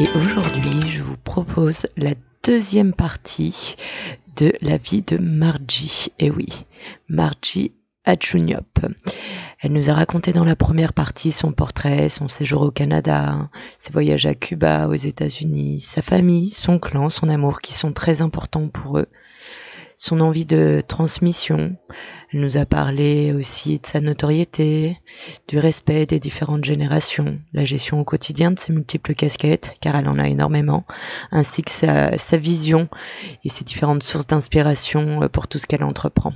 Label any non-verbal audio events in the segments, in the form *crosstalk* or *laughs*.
Et aujourd'hui, je vous propose la deuxième partie de la vie de Margie. Et oui, Margie Adjuniop. Elle nous a raconté dans la première partie son portrait, son séjour au Canada, ses voyages à Cuba, aux États-Unis, sa famille, son clan, son amour qui sont très importants pour eux, son envie de transmission. Elle nous a parlé aussi de sa notoriété, du respect des différentes générations, la gestion au quotidien de ses multiples casquettes, car elle en a énormément, ainsi que sa, sa vision et ses différentes sources d'inspiration pour tout ce qu'elle entreprend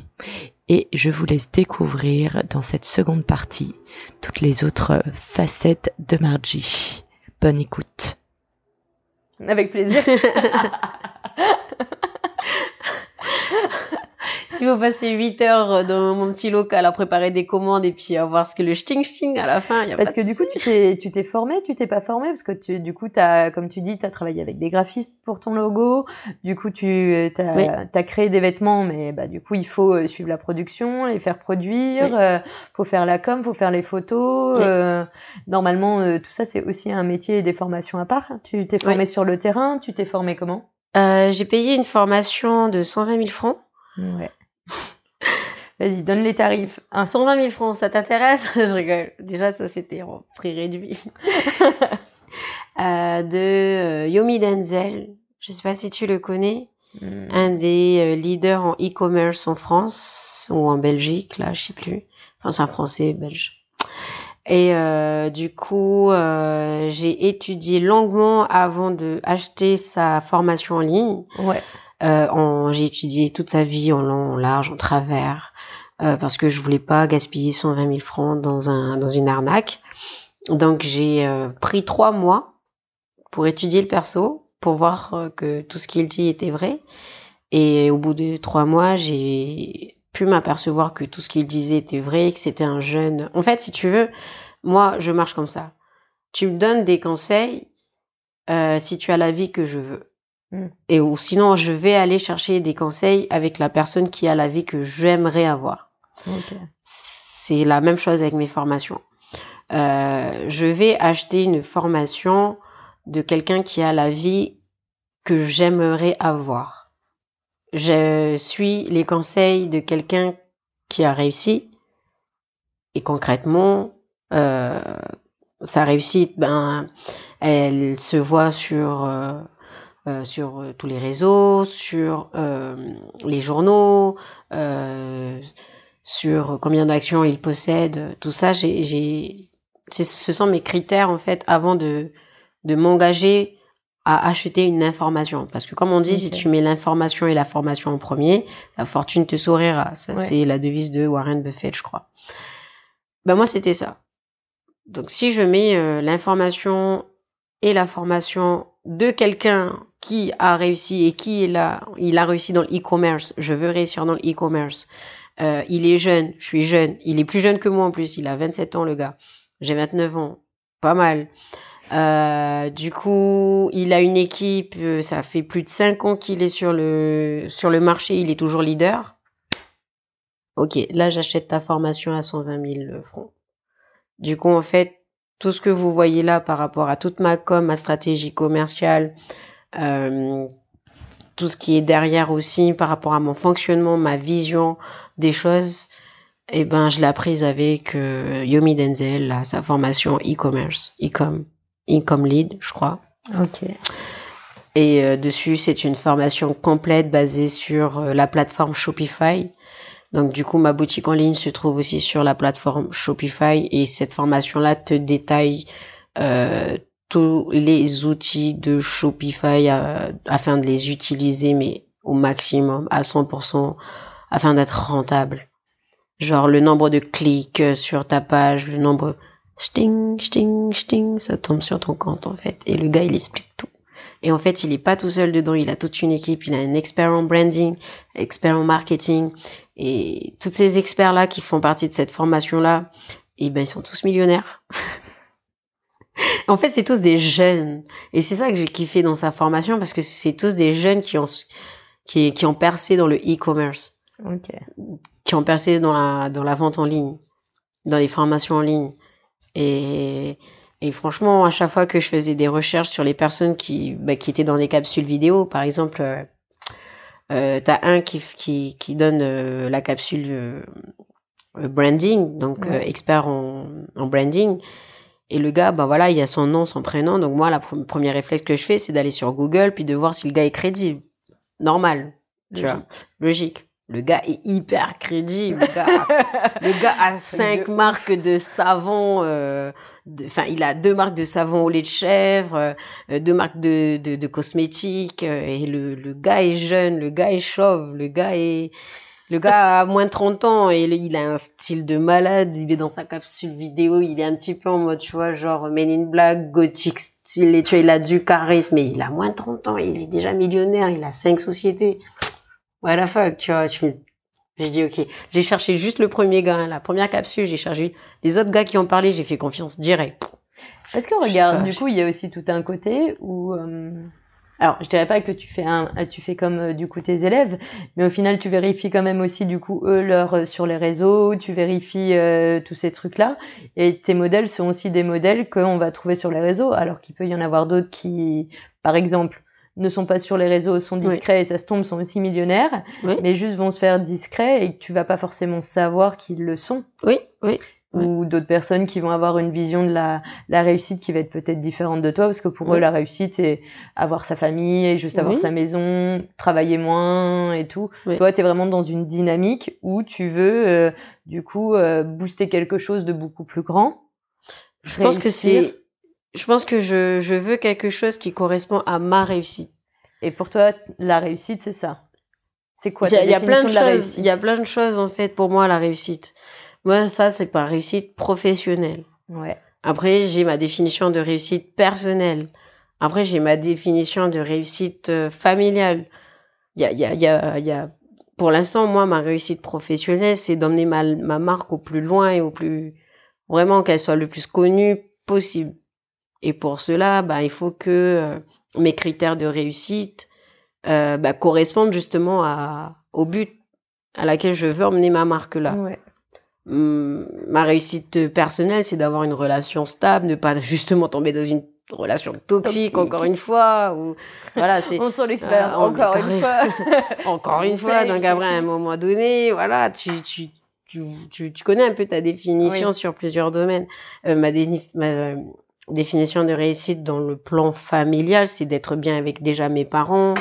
et je vous laisse découvrir dans cette seconde partie toutes les autres facettes de Margie. Bonne écoute. Avec plaisir. *laughs* si vous passez 8 heures dans mon petit local à préparer des commandes et puis à voir ce que le sting sting à la fin, il y a Parce pas que de du coup, tu t'es, tu t'es formé, tu t'es pas formé, parce que tu, du coup, t'as, comme tu dis, t'as travaillé avec des graphistes pour ton logo. Du coup, tu, t'as, Oui. t'as créé des vêtements, mais bah, du coup, il faut euh, suivre la production, les faire produire, Oui. euh, faut faire la com, faut faire les photos. Oui. euh, normalement, euh, tout ça, c'est aussi un métier et des formations à part. Tu t'es formé sur le terrain, tu t'es formé comment? Euh, j'ai payé une formation de 120 000 francs. Ouais. *laughs* Vas-y, donne les tarifs. Un 120 000 francs, ça t'intéresse? *laughs* Je rigole. Déjà, ça c'était en prix réduit. *laughs* Euh, de euh, Yomi Denzel. Je sais pas si tu le connais. Hmm. Un des leaders en e-commerce en France ou en Belgique, là, je sais plus. Enfin, c'est un français belge. Et euh, du coup, euh, j'ai étudié longuement avant de acheter sa formation en ligne. Ouais. Euh, j'ai étudié toute sa vie en long, en large, en travers, euh, parce que je voulais pas gaspiller 120 000 francs dans un dans une arnaque. Donc j'ai euh, pris trois mois pour étudier le perso, pour voir euh, que tout ce qu'il dit était vrai. Et au bout de trois mois, j'ai pu m'apercevoir que tout ce qu'il disait était vrai, que c'était un jeune. En fait, si tu veux, moi, je marche comme ça. Tu me donnes des conseils euh, si tu as la vie que je veux. Mm. Et ou sinon, je vais aller chercher des conseils avec la personne qui a la vie que j'aimerais avoir. C'est la même chose avec mes formations. Euh, je vais acheter une formation de quelqu'un qui a la vie que j'aimerais avoir. Je suis les conseils de quelqu'un qui a réussi. Et concrètement, euh, sa réussite, ben, elle se voit sur euh, euh, sur tous les réseaux, sur les journaux, sur combien d'actions il possède, tout ça, j'ai, ce sont mes critères en fait avant de de m'engager à acheter une information. Parce que comme on dit, si tu mets l'information et la formation en premier, la fortune te sourira. Ça, Ouais. c'est la devise de Warren Buffett, je crois. Ben moi, c'était ça. Donc si je mets euh, l'information et la formation de quelqu'un qui a réussi et qui est là, il a réussi dans le e-commerce, je veux réussir dans le e-commerce. Euh, il est jeune, je suis jeune, il est plus jeune que moi en plus, il a 27 ans le gars. J'ai 29 ans, pas mal. Euh, du coup, il a une équipe, euh, ça fait plus de 5 ans qu'il est sur le sur le marché, il est toujours leader. Ok, là j'achète ta formation à 120 000 francs. Du coup, en fait, tout ce que vous voyez là par rapport à toute ma com, ma stratégie commerciale, euh, tout ce qui est derrière aussi par rapport à mon fonctionnement, ma vision des choses, eh ben, je l'ai apprise avec euh, Yomi Denzel, là, sa formation e-commerce, e-com, e-com lead, je crois. Ok. Et euh, dessus, c'est une formation complète basée sur euh, la plateforme Shopify. Donc du coup, ma boutique en ligne se trouve aussi sur la plateforme Shopify et cette formation-là te détaille euh, tous les outils de Shopify euh, afin de les utiliser mais au maximum à 100% afin d'être rentable. genre le nombre de clics euh, sur ta page, le nombre sting, sting, sting, ça tombe sur ton compte en fait. Et le gars il explique tout. Et en fait, il est pas tout seul dedans, il a toute une équipe, il a un expert en branding, expert en marketing, et tous ces experts là qui font partie de cette formation là, et ben ils sont tous millionnaires. *laughs* en fait, c'est tous des jeunes, et c'est ça que j'ai kiffé dans sa formation parce que c'est tous des jeunes qui ont qui, qui ont percé dans le e-commerce, qui ont percé dans la dans la vente en ligne, dans les formations en ligne, et et franchement, à chaque fois que je faisais des recherches sur les personnes qui, bah, qui étaient dans des capsules vidéo, par exemple, euh, euh, t'as un qui, qui, qui donne euh, la capsule euh, branding, donc Ouais. expert en, en branding. Et le gars, bah voilà, il a son nom, son prénom. Donc moi, la pre- premier réflexe que je fais, c'est d'aller sur Google puis de voir si le gars est crédible. Normal, tu vois, Logique. Le gars est hyper crédible. Le gars a *laughs* le gars a cinq marques de savon. euh, de- Enfin, il a deux marques de savon au lait de chèvre, euh, deux marques de, de, de cosmétiques. euh, et le, le gars est jeune, le gars est chauve, le gars est... Le gars a *laughs* moins de 30 ans et il- a un style de malade. Il est dans sa capsule vidéo. Il est un petit peu en mode, tu vois, genre Men in Black, gothic style. Et tu vois, il a du charisme. Mais il a moins de 30 ans. Il est déjà millionnaire. Il a cinq sociétés. What the fuck, tu vois. Tu... Je dis, ok. J'ai cherché juste le premier gars, la première capsule. J'ai cherché les autres gars qui ont parlé. J'ai fait confiance direct. Est-ce que regarde, pas, du coup, il y a aussi tout un côté où, euh, alors, je dirais pas que tu fais un, tu fais comme euh, du coup tes élèves, mais au final, tu vérifies quand même aussi du coup eux leur euh, sur les réseaux, tu vérifies euh, tous ces trucs-là, et tes modèles sont aussi des modèles qu'on va trouver sur les réseaux, alors qu'il peut y en avoir d'autres qui, par exemple, ne sont pas sur les réseaux, sont Oui. discrets et ça se tombe, sont aussi millionnaires, Oui. mais juste vont se faire discrets et que tu vas pas forcément savoir qu'ils le sont Oui, oui. Ou d'autres personnes qui vont avoir une vision de la, la réussite qui va être peut-être différente de toi parce que pour eux la réussite c'est avoir sa famille et juste avoir sa maison travailler moins et tout Oui. toi tu es vraiment dans une dynamique où tu veux euh, du coup euh, booster quelque chose de beaucoup plus grand Je pense que c'est. Je pense que je, je veux quelque chose qui correspond à ma réussite. et pour toi la réussite c'est ça c'est quoi Il y, a, y plein de la choses. réussite Il y a plein de choses en fait pour moi la réussite. Moi, ça c'est pas réussite professionnelle. ouais Après, j'ai ma définition de réussite personnelle. Après, j'ai ma définition de réussite euh, familiale. Il y a, y a, y a, y a... Pour l'instant, moi, ma réussite professionnelle, c'est d'emmener ma, ma marque au plus loin et au plus... Vraiment qu'elle soit le plus connue possible. Et pour cela, bah, il faut que euh, mes critères de réussite euh, bah, correspondent justement à, au but à laquelle je veux emmener ma marque là. ouais Hum, ma réussite personnelle, c'est d'avoir une relation stable, ne pas justement tomber dans une relation toxique, Toxique. encore une fois. Ou voilà, c'est *laughs* on sent l'expérience Ah, *laughs* encore une *laughs* fois encore une fois. Donc après, à un moment donné, voilà, tu tu tu tu, tu connais un peu ta définition Oui. sur plusieurs domaines. Euh, ma, euh, définition de réussite dans le plan familial, c'est d'être bien avec déjà mes parents,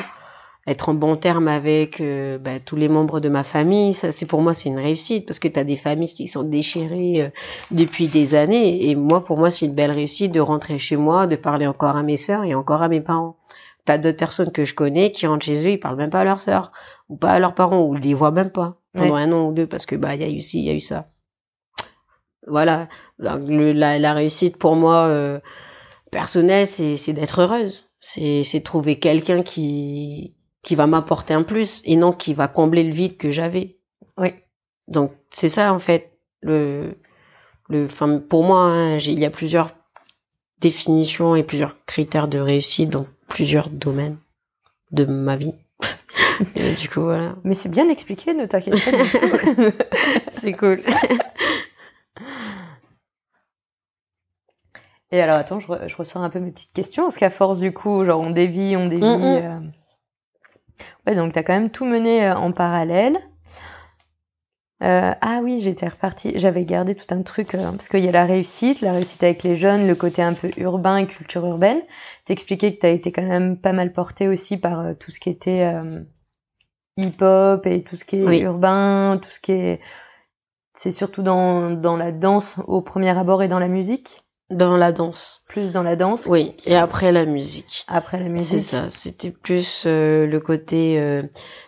être en bon terme avec euh, bah, tous les membres de ma famille. Ça, c'est pour moi, c'est une réussite parce que tu as des familles qui sont déchirées euh, depuis des années. Et moi, pour moi, c'est une belle réussite de rentrer chez moi, de parler encore à mes sœurs et encore à mes parents. T'as d'autres personnes que je connais qui rentrent chez eux, ils parlent même pas à leurs sœurs ou pas à leurs parents ou ils les voient même pas pendant Ouais. un an ou deux parce que bah il y a eu ci, il y a eu ça. Voilà, le, la, la réussite pour moi euh, personnelle, c'est d'être heureuse, c'est trouver quelqu'un qui qui va m'apporter un plus et non qui va combler le vide que j'avais. oui Donc c'est ça en fait le le pour moi hein, il y a plusieurs définitions et plusieurs critères de réussite dans plusieurs domaines de ma vie. *laughs* et du coup voilà, mais c'est bien expliqué ne t'inquiète pas *laughs* c'est cool. *laughs* Et alors, attends, je, re- je ressors un peu mes petites questions, parce qu'à force, du coup, genre, on dévie, on dévie. Mm, mm. euh. Ouais, donc, t'as quand même tout mené euh, en parallèle. Euh, ah oui, j'étais repartie, j'avais gardé tout un truc, parce qu'il y a la réussite, la réussite avec les jeunes, le côté un peu urbain et culture urbaine. T'expliquais que t'as été quand même pas mal porté aussi par euh, tout ce qui était euh, hip-hop et tout ce qui est Oui. urbain, tout ce qui est... C'est surtout dans, dans la danse au premier abord et dans la musique Dans la danse. plus dans la danse Oui, et après la musique. après la C'est musique ça, c'était plus euh, le côté euh,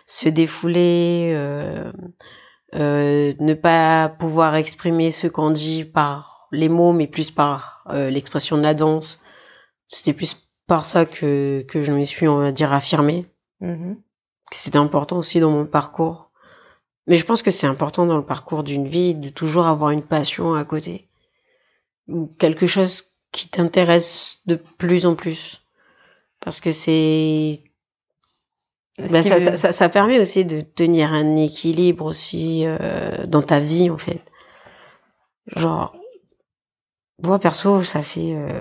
se défouler, euh, euh, ne pas pouvoir exprimer ce qu'on dit par les mots, mais plus par euh, l'expression de la danse. C'était plus par ça que, que je me suis, on va dire, affirmée. Mhm. C'était important aussi dans mon parcours. Mais je pense que c'est important dans le parcours d'une vie de toujours avoir une passion à côté. Ou quelque chose qui t'intéresse de plus en plus. Parce que c'est Ce qui ça, ça, ça, ça permet aussi de tenir un équilibre aussi euh, dans ta vie en fait. Genre, moi perso, ça fait euh,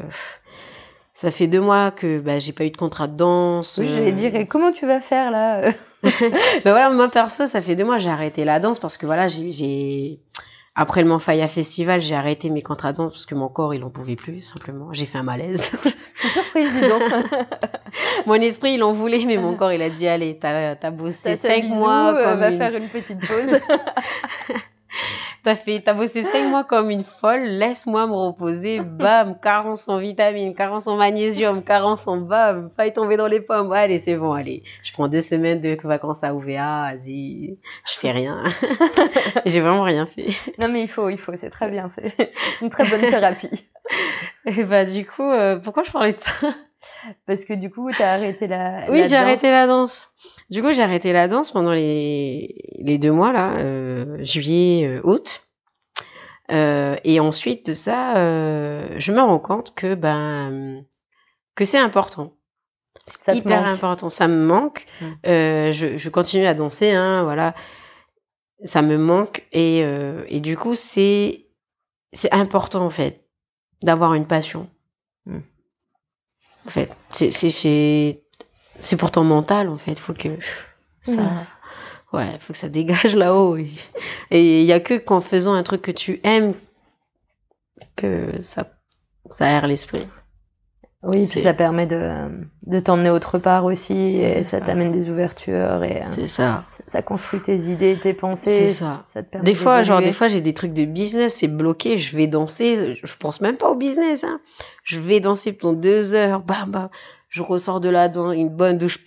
ça fait deux mois que bah, j'ai pas eu de contrat de danse. Oui, euh, j'allais dire, et comment tu vas faire là? *laughs* Bah voilà, moi perso, ça fait deux mois j'ai arrêté la danse parce que voilà, j'ai après le Manfaya Festival, j'ai arrêté mes contrats de danse parce que mon corps il en pouvait plus simplement. J'ai fait un malaise. Surprise, dis donc. *laughs* mon esprit il en voulait, mais mon corps il a dit allez, t'as as bossé cinq mois euh, comme va une- faire une petite pause. *laughs* T'as fait, t'as bossé cinq mois comme une folle, laisse-moi me reposer, bam, carence en vitamines, carence en magnésium, carence en bam, faille tomber dans les pommes, allez, c'est bon, allez, je prends deux semaines de vacances à OVA, vas-y, je fais rien. *laughs* J'ai vraiment rien fait. non, mais il faut, il faut, c'est très bien, c'est une très bonne thérapie. *laughs* Et bah, du coup, euh, pourquoi je parlais de ça? Parce que du coup, t'as arrêté la. Oui, j'ai arrêté la danse. Du coup, j'ai arrêté la danse pendant les, les deux mois, là, euh, juillet, euh, août. Euh, et ensuite de ça, euh, je me rends compte que, ben, que c'est important. Te hyper manque. important. Ça me manque. Mm. Euh, je, je continue à danser, hein, voilà. Ça me manque et, euh, et du coup, c'est, c'est important, en fait, d'avoir une passion. Mm. En fait, c'est, c'est, c'est, c'est pour ton mental, en fait. Faut que ça, ouais, faut que ça dégage *laughs* là-haut. Et- il y a que qu'en faisant un truc que tu aimes que ça, ça aère l'esprit. Oui, puis C'est- ça permet de, de t'emmener autre part aussi, et C'est ça ça. t'amène des ouvertures, et euh, C'est ça. ça, ça construit tes idées, tes C'est pensées. ça. Ça te permet Des fois, genre, des fois, j'ai des trucs de business, c'est bloqué, je vais danser, je pense même pas au business, hein. Je vais danser pendant deux heures, bam, bam, je ressors de là dans une bonne douche,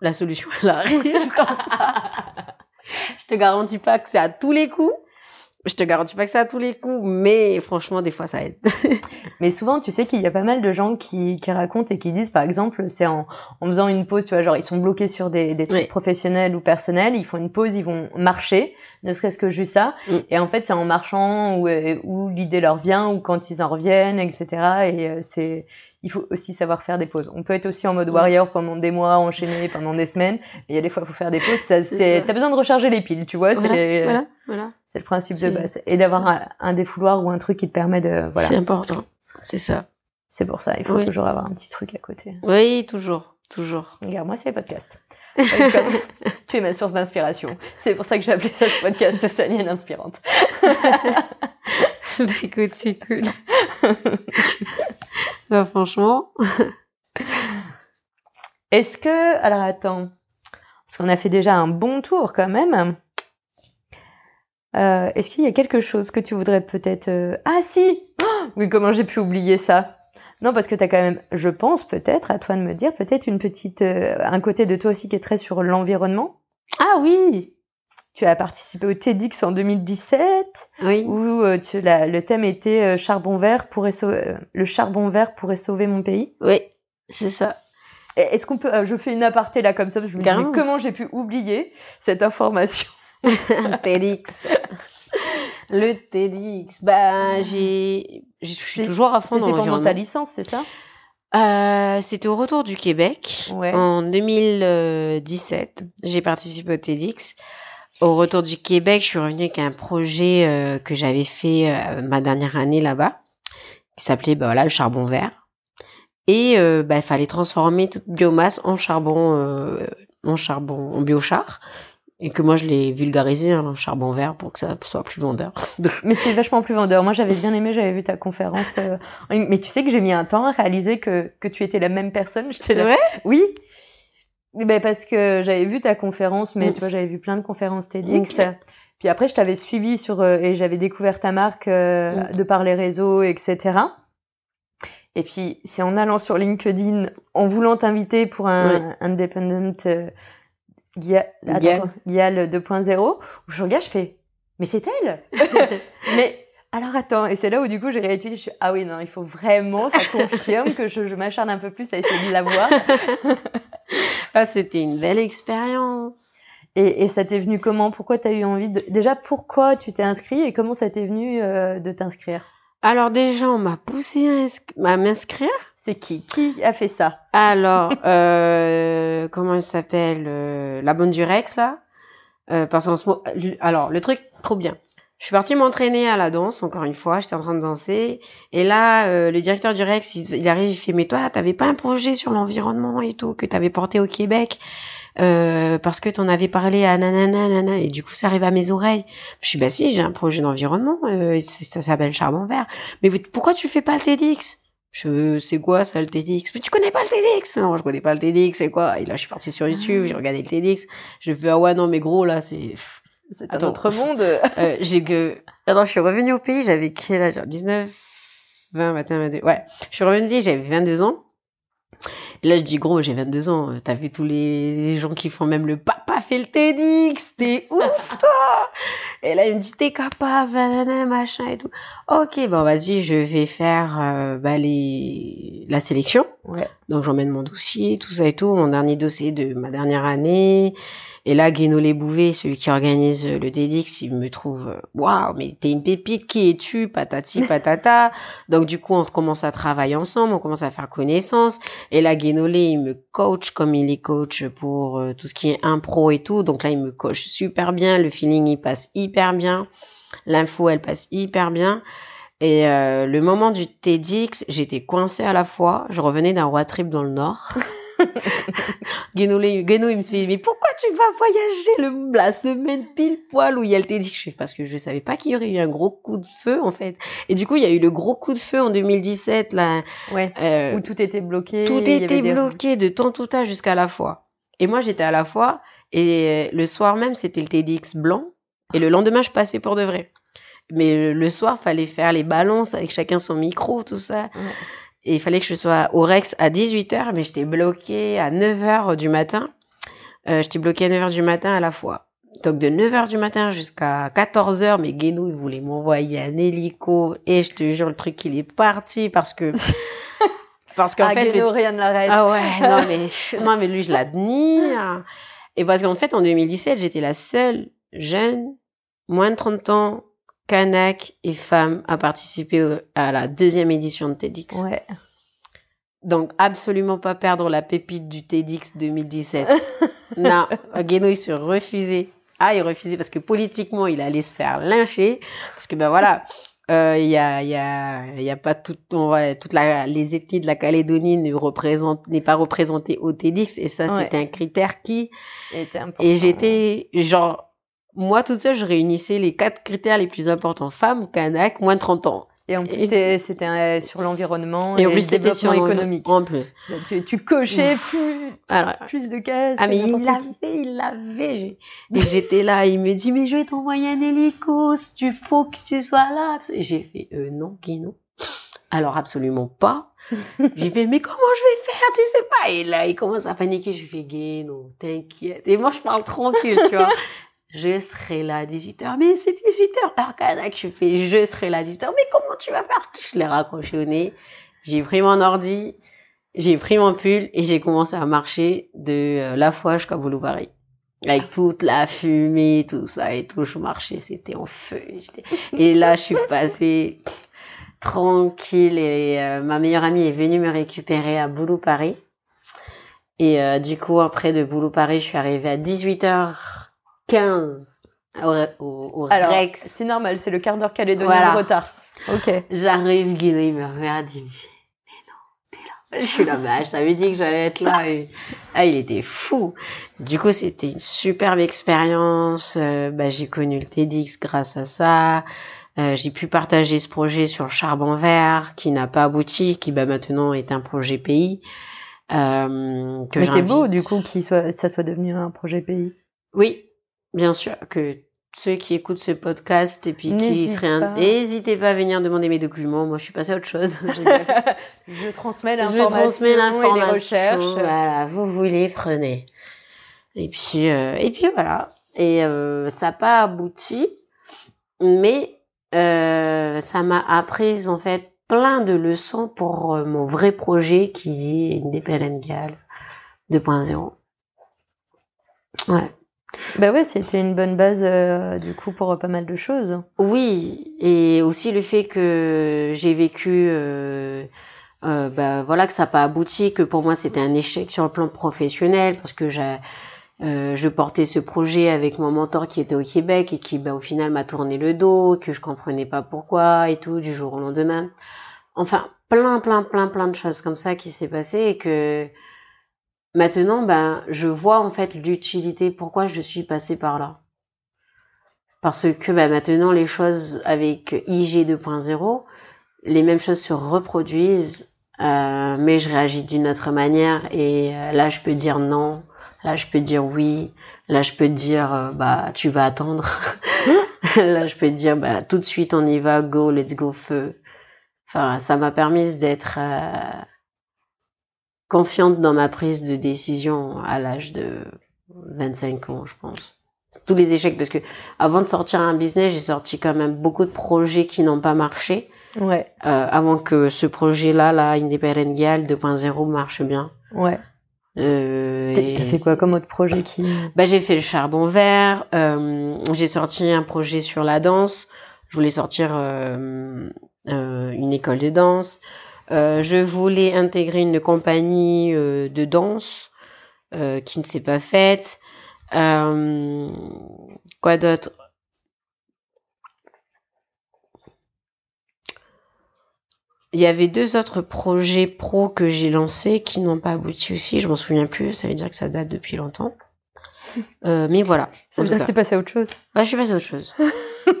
la solution, elle arrive comme ça. *laughs* Je te garantis pas que c'est à tous les coups. Je te garantis pas que c'est à tous les coups, mais franchement, des fois, ça aide. *laughs* Mais souvent, tu sais qu'il y a pas mal de gens qui, qui racontent et qui disent, par exemple, c'est en, en faisant une pause, tu vois, genre ils sont bloqués sur des, des trucs Oui. professionnels ou personnels, ils font une pause, ils vont marcher, ne serait-ce que juste ça, Mm. et en fait c'est en marchant où, euh, où l'idée leur vient ou quand ils en reviennent, etc. Et euh, c'est, il faut aussi savoir faire des pauses. On peut être aussi en mode Mm. warrior pendant des mois, enchaîné *laughs* pendant des semaines, mais il y a des fois il faut faire des pauses. Ça, C'est t'as besoin de recharger les piles, tu vois, c'est Voilà, les- voilà, voilà. c'est le principe de base, et d'avoir un, un défouloir ou un truc qui te permet de, voilà. C'est important. C'est ça. C'est pour ça, il faut Oui. toujours avoir un petit truc à côté. Oui, toujours, toujours. Regarde, moi, c'est les podcasts. *laughs* Tu es ma source d'inspiration. C'est pour ça que j'ai appelé ça ce podcast Sanienne inspirante. *laughs* bah écoute, c'est cool. *laughs* bah franchement. Est-ce que, alors attends, parce qu'on a fait déjà un bon tour quand même. Euh, Est-ce qu'il y a quelque chose que tu voudrais peut-être... euh, Ah si Oh *gasps* Oui, comment j'ai pu oublier ça? Non, parce que tu as quand même, je pense peut-être, à toi de me dire, peut-être une petite... euh, un côté de toi aussi qui est très sur l'environnement. Ah oui Tu as participé au TEDx en 2017. Oui. où euh, tu, la- le thème était euh, charbon vert pourrait sauver, euh, le charbon vert pourrait sauver mon pays. Oui, c'est ça. Est-ce qu'on peut, euh, je fais une aparté là comme ça, parce que je me dis Carrément. mais comment j'ai pu oublier cette information? *laughs* Le TEDx. Le TEDx. Bah, j'ai, je suis toujours à fond dans C'était pendant ta licence, c'est ça? Euh, c'était au retour du Québec Ouais. en 2017. J'ai participé au TEDx. Au retour du Québec, je suis revenue avec un projet euh, que j'avais fait euh, ma dernière année là-bas, qui s'appelait bah, voilà, le charbon vert. Et euh, bah, il fallait transformer toute biomasse en charbon, euh, en charbon, en biochar. Et que moi, je l'ai vulgarisé en charbon vert pour que ça soit plus vendeur. *laughs* Mais c'est vachement plus vendeur. Moi, j'avais bien aimé, j'avais vu ta conférence. euh. Mais tu sais que j'ai mis un temps à réaliser que, que tu étais la même personne. J'étais là. Ouais Oui. Ben parce que j'avais vu ta conférence, mais Mm. tu vois, j'avais vu plein de conférences TEDx. Puis après, je t'avais suivi sur euh, et j'avais découvert ta marque euh, Mm. de par les réseaux, etc. Et puis, c'est en allant sur LinkedIn, en voulant t'inviter pour un independent euh, Gial 2.0, où je regarde, je fais mais c'est elle? *laughs* Mais alors attends, et c'est là où du coup j'ai réétudié, je suis ah oui non, il faut vraiment, ça confirme que je, je m'acharne un peu plus à essayer de la voir. *laughs* ah, c'était une belle expérience. Et, et ça t'est venu comment? Pourquoi t'as eu envie de... Déjà, pourquoi tu t'es inscrit et comment ça t'est venu euh, de t'inscrire? Alors déjà, on m'a poussé à m'inscrire. C'est qui? Qui a fait ça? Alors, *laughs* euh, comment elle s'appelle euh, La bonne du Rex, là? Euh, parce qu'en ce moment, alors le truc trop bien. Je suis partie m'entraîner à la danse, encore une fois, j'étais en train de danser. Et là, euh, le directeur du Rex, il, arrive, il fait, mais toi, t'avais pas un projet sur l'environnement et tout, que t'avais porté au Québec, euh, parce que t'en avais parlé à nanana, nanana, et du coup, ça arrive à mes oreilles. Je suis, bah si, j'ai un projet d'environnement, euh, ça s'appelle Charbon Vert. Mais pourquoi tu fais pas le TEDx je c'est quoi ça le TEDx Mais tu connais pas le TEDx Non, je connais pas le TEDx, c'est quoi? Et là, je suis partie sur YouTube, j'ai regardé le TEDx. Je fais ah ouais non mais gros là c'est c'est un autre monde. *laughs* euh, j'ai que attends, je suis revenue au pays, j'avais quel âge 19 20 21 22. Ouais, je suis revenue, j'avais 22 ans. Et là, je dis, gros, j'ai 22 ans. T'as vu tous les gens qui font même le papa fait le TEDx. T'es ouf, *laughs* toi! Et là, il me dit, t'es capable, machin et tout. Ok, bon, vas-y, je vais faire euh, bah, les... la sélection. Ouais. Donc, j'emmène mon dossier, tout ça et tout. Mon dernier dossier de ma dernière année. Et là, Guénolé Bouvet, celui qui organise le TEDx, il me trouve, euh, waouh, mais t'es une pépite, qui es-tu, patati, *laughs* patata. Donc, du coup, on commence à travailler ensemble, on commence à faire connaissance. Et là, Guénolé, il me coach comme il est coach pour euh, tout ce qui est impro et tout. Donc là, il me coach super bien, le feeling, il passe hyper bien. L'info, elle passe hyper bien. Et euh, le moment du TEDx, j'étais coincée à la fois. Je revenais d'un road trip dans le Nord. *laughs* Guéno, il me fait, mais pourquoi tu vas voyager le, la semaine pile poil où il y a le TEDx? Je fais, parce que je savais pas qu'il y aurait eu un gros coup de feu, en fait. Et du coup, il y a eu le gros coup de feu en 2017, là. Ouais. Euh, où tout était bloqué. Tout était bloqué de temps tout à jusqu'à la fois. Et moi, j'étais à la fois. Et le soir même, c'était le TEDx blanc. Et le lendemain, je passais pour de vrai. Mais le soir, fallait faire les balances avec chacun son micro, tout ça. Et il fallait que je sois au Rex à 18h, mais j'étais bloquée à 9h du matin. Euh, j'étais bloquée à 9h du matin à la fois. Donc de 9h du matin jusqu'à 14h, mais Guénou, il voulait m'envoyer un hélico. Et je te jure, le truc, il est parti parce que... *laughs* parce qu'en ah, fait... Guénou, rien ne l'arrête. Ah ouais, non *laughs* mais, non mais lui, je l'admire. Et parce qu'en fait, en 2017, j'étais la seule jeune, moins de 30 ans, Kanak et femmes à participer à la deuxième édition de TEDx. Ouais. Donc, absolument pas perdre la pépite du TEDx 2017. *laughs* non, Guéno, il se refusait. Ah, il refusait parce que politiquement, il allait se faire lyncher. Parce que, ben voilà, euh, il y a, y a, y a pas tout, on va, toute la, les ethnies de la Calédonie ne n'est pas représentée au TEDx. Et ça, c'était un critère qui était important. Et j'étais, genre, moi, toute seule, je réunissais les quatre critères les plus importants. Femme, Kanak, moins de 30 ans. Et en plus, c'était sur l'environnement et, et en plus, c'était sur économique. En plus. Tu, tu cochais plus, Alors, plus de cases. Ah, mais il l'avait, il l'avait. Et j'étais là, il me dit, mais je vais t'envoyer un hélico, tu faut que tu sois là. J'ai fait, euh, non, Guino. Alors, absolument pas. j'ai fait, mais comment je vais faire, tu sais pas. Et là, il commence à paniquer. Je fais, Guino, t'inquiète. Et moi, je parle tranquille, tu vois je serai là à 18h. Mais c'est 18h, heure Kanak. Je fais, je serai là à 18h. Mais comment tu vas faire? Je l'ai raccroché au nez. J'ai pris mon ordi, j'ai pris mon pull et j'ai commencé à marcher de euh, La Foi jusqu'à Paris. Avec toute la fumée, tout ça et tout. Je marchais, c'était en feu. Et là, je suis passée tranquille et euh, ma meilleure amie est venue me récupérer à Boulou Paris. Et euh, du coup, après de Boulou Paris, je suis arrivée à 18h 15 au, au, Alors, Rex. C'est normal, c'est le quart d'heure calédonien de retard. Ok. J'arrive, il me regarde, il me dit, mais non, t'es là. Je suis là, bah, je t'avais dit que j'allais être là. Ah, il était fou. Du coup, c'était une superbe expérience. Euh, bah, j'ai connu le TEDx grâce à ça. Euh, j'ai pu partager ce projet sur le charbon vert qui n'a pas abouti, qui bah, maintenant est un projet pays. Euh, que Mais c'est beau du coup que soit, ça soit devenu un projet pays. Oui, bien sûr que ceux qui écoutent ce podcast et puis qui seraient n'hésitez pas à venir demander mes documents. Moi je suis passée à autre chose *laughs* je transmets l'information je transmets l'information voilà vous les prenez. Et puis euh, et puis voilà. Et euh, ça n'a pas abouti Mais euh, ça m'a appris en fait plein de leçons pour euh, mon vrai projet qui est Independent Gal 2.0. Ouais. Bah ouais, c'était une bonne base euh, du coup pour pas mal de choses. Oui, et aussi le fait que j'ai vécu, euh, euh, bah, voilà, que ça n'a pas abouti, que pour moi c'était un échec sur le plan professionnel parce que j'ai, euh, je portais ce projet avec mon mentor qui était au Québec et qui, bah, au final, m'a tourné le dos, que je comprenais pas pourquoi et tout du jour au lendemain. Enfin, plein, plein, plein, plein de choses comme ça qui s'est passé et que Maintenant, ben, je vois en fait l'utilité, pourquoi je suis passée par là. Parce que ben, maintenant, les choses avec IG 2.0, les mêmes choses se reproduisent, euh, mais je réagis d'une autre manière. Et euh, là, je peux dire non, là, je peux dire oui, là, je peux dire, euh, bah, tu vas attendre. *laughs* là, je peux dire, bah, tout de suite, on y va, go, let's go, feu. Enfin, ça m'a permis d'être confiante dans ma prise de décision à l'âge de 25 ans, je pense. Tous les échecs, parce que avant de sortir un business, j'ai sorti quand même beaucoup de projets qui n'ont pas marché. Ouais. Euh, avant que ce projet-là, là, Independent Gal 2.0 marche bien. Ouais. Euh, T'as et- fait quoi comme autre projet qui bah, j'ai fait le charbon vert. euh, j'ai sorti un projet sur la danse. Je voulais sortir euh, euh, une école de danse. Euh, je voulais intégrer une compagnie euh, de danse euh, qui ne s'est pas faite. Quoi d'autre? Il y avait deux autres projets pro que j'ai lancés qui n'ont pas abouti aussi. Je m'en souviens plus. Ça veut dire que ça date depuis longtemps. Euh, mais voilà. Ça veut dire que t'es passé à autre chose. Ouais, je suis passée à autre chose. *laughs*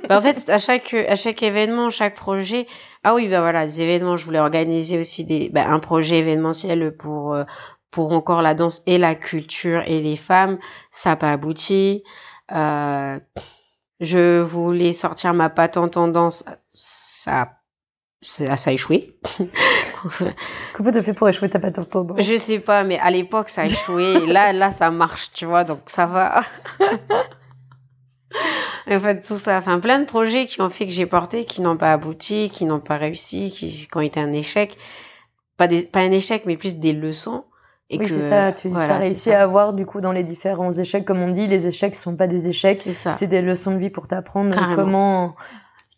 Bah, en fait, à chaque, à chaque événement, chaque projet. Ah oui, bah voilà, des événements. Je voulais organiser aussi des, bah, un projet événementiel pour, euh, pour encore la danse et la culture et les femmes. Ça n'a pas abouti. Euh, je voulais sortir ma patente en danse. Ça, ça, ça a échoué. *laughs* Comment t'as fait pour échouer? Ta patte en Je sais pas, mais à l'époque, ça a échoué. Là, là, ça marche, tu vois, donc ça va. *laughs* en fait, tout ça, enfin, plein de projets qui ont fait que j'ai porté, qui n'ont pas abouti, qui n'ont pas réussi, qui, qui ont été un échec. Pas, des, pas un échec, mais plus des leçons. Et oui, c'est ça. Tu voilà, as réussi à avoir du coup dans les différents échecs, comme on dit, les échecs sont pas des échecs, C'est ça. c'est des leçons de vie pour t'apprendre comment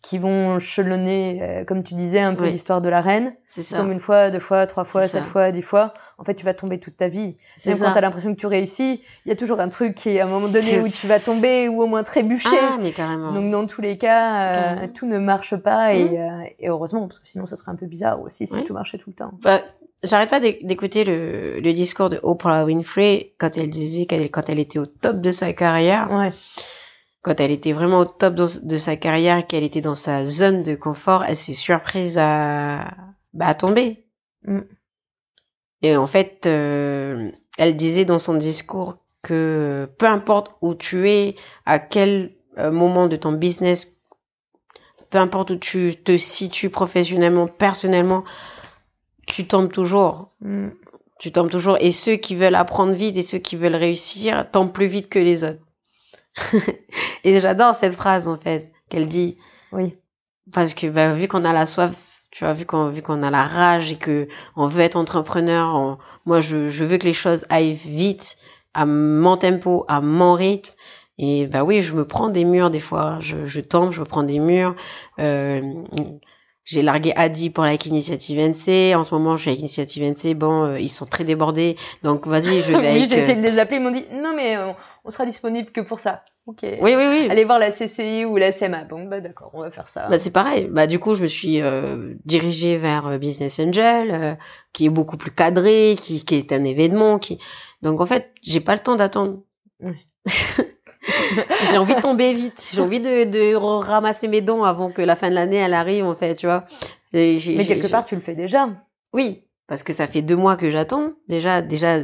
qui vont chelonner, euh, comme tu disais, un peu Oui. l'histoire de la reine. C'est Tu ça. tombes une fois, deux fois, trois fois, sept ça. fois, dix fois. En fait, tu vas tomber toute ta vie. C'est Même quand ça. t'as l'impression que tu réussis, il y a toujours un truc qui est à un moment donné où tu vas tomber ou au moins trébucher. Ah, mais carrément. Donc dans tous les cas, euh, tout ne marche pas et, Mhm. euh, et heureusement parce que sinon ça serait un peu bizarre aussi si Oui. tout marchait tout le temps. Bah, j'arrête pas d'é- d'écouter le, le discours de Oprah Winfrey quand elle disait qu'elle, quand elle était au top de sa carrière. Ouais. Quand elle était vraiment au top de, sa carrière, qu'elle était dans sa zone de confort, elle s'est surprise à, bah, à tomber. Mm. Et en fait, euh, elle disait dans son discours que peu importe où tu es, à quel euh, moment de ton business, peu importe où tu te situes professionnellement, personnellement, tu tombes toujours. Mm. Tu tombes toujours. Et ceux qui veulent apprendre vite et ceux qui veulent réussir tombent plus vite que les autres. *laughs* et j'adore cette phrase, en fait, qu'elle dit. Oui. Parce que, bah, vu qu'on a la soif, tu vois, vu qu'on, vu qu'on a la rage et que on veut être entrepreneur, on- moi, je, je veux que les choses aillent vite, à mon tempo, à mon rythme. Et bah oui, je me prends des murs des fois. Je, je tombe, je me prends des murs. Euh, j'ai largué Adi pour avec Initiative NC. En ce moment, je suis avec Initiative NC. Bon, euh, ils sont très débordés. Donc, vas-y, je *laughs* vais oui, avec... j'ai euh, essayé de les appeler, ils m'ont dit non mais euh, on sera disponible que pour ça. Ok. Oui, oui, oui. Allez voir la CCI ou la SMA. Bon bah d'accord, on va faire ça. Bah, c'est pareil. Bah, du coup, je me suis euh, dirigée vers euh, Business Angel, euh, qui est beaucoup plus cadré, qui, qui est un événement. Qui... Donc, en fait, j'ai pas le temps d'attendre. *laughs* J'ai envie de *laughs* tomber vite. J'ai envie de, de ramasser mes dons avant que la fin de l'année, elle arrive, en fait, tu vois. Mais quelque part tu le fais déjà. Oui, parce que ça fait deux mois que j'attends. Déjà, déjà,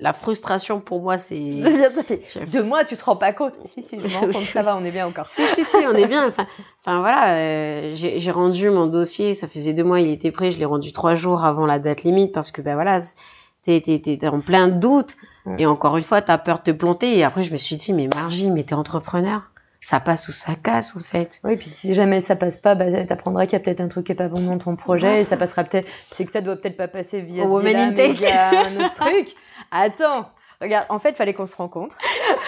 la frustration pour moi, c'est... *laughs* deux mois, tu te rends pas compte. Si si, je me rends compte, ça va, on est bien encore. Si, si, si, on est bien. Enfin, enfin voilà, euh, j'ai j'ai rendu mon dossier, ça faisait deux mois, il était prêt, je l'ai rendu trois jours avant la date limite parce que, ben voilà, t'es t'es- t'es- t'es en plein doute. Ouais. Et encore une fois, t'as peur de te planter. Et après, je me suis dit, mais Margie, mais t'es entrepreneur. Ça passe ou ça casse en fait. Oui, puis si jamais ça passe pas, bah, t'apprendras qu'il y a peut-être un truc qui est pas bon dans ton projet et ça passera peut-être. C'est que ça doit peut-être pas passer via, biais-là, Women in mais via un autre *laughs* truc. Attends, regarde, en fait, fallait qu'on se rencontre.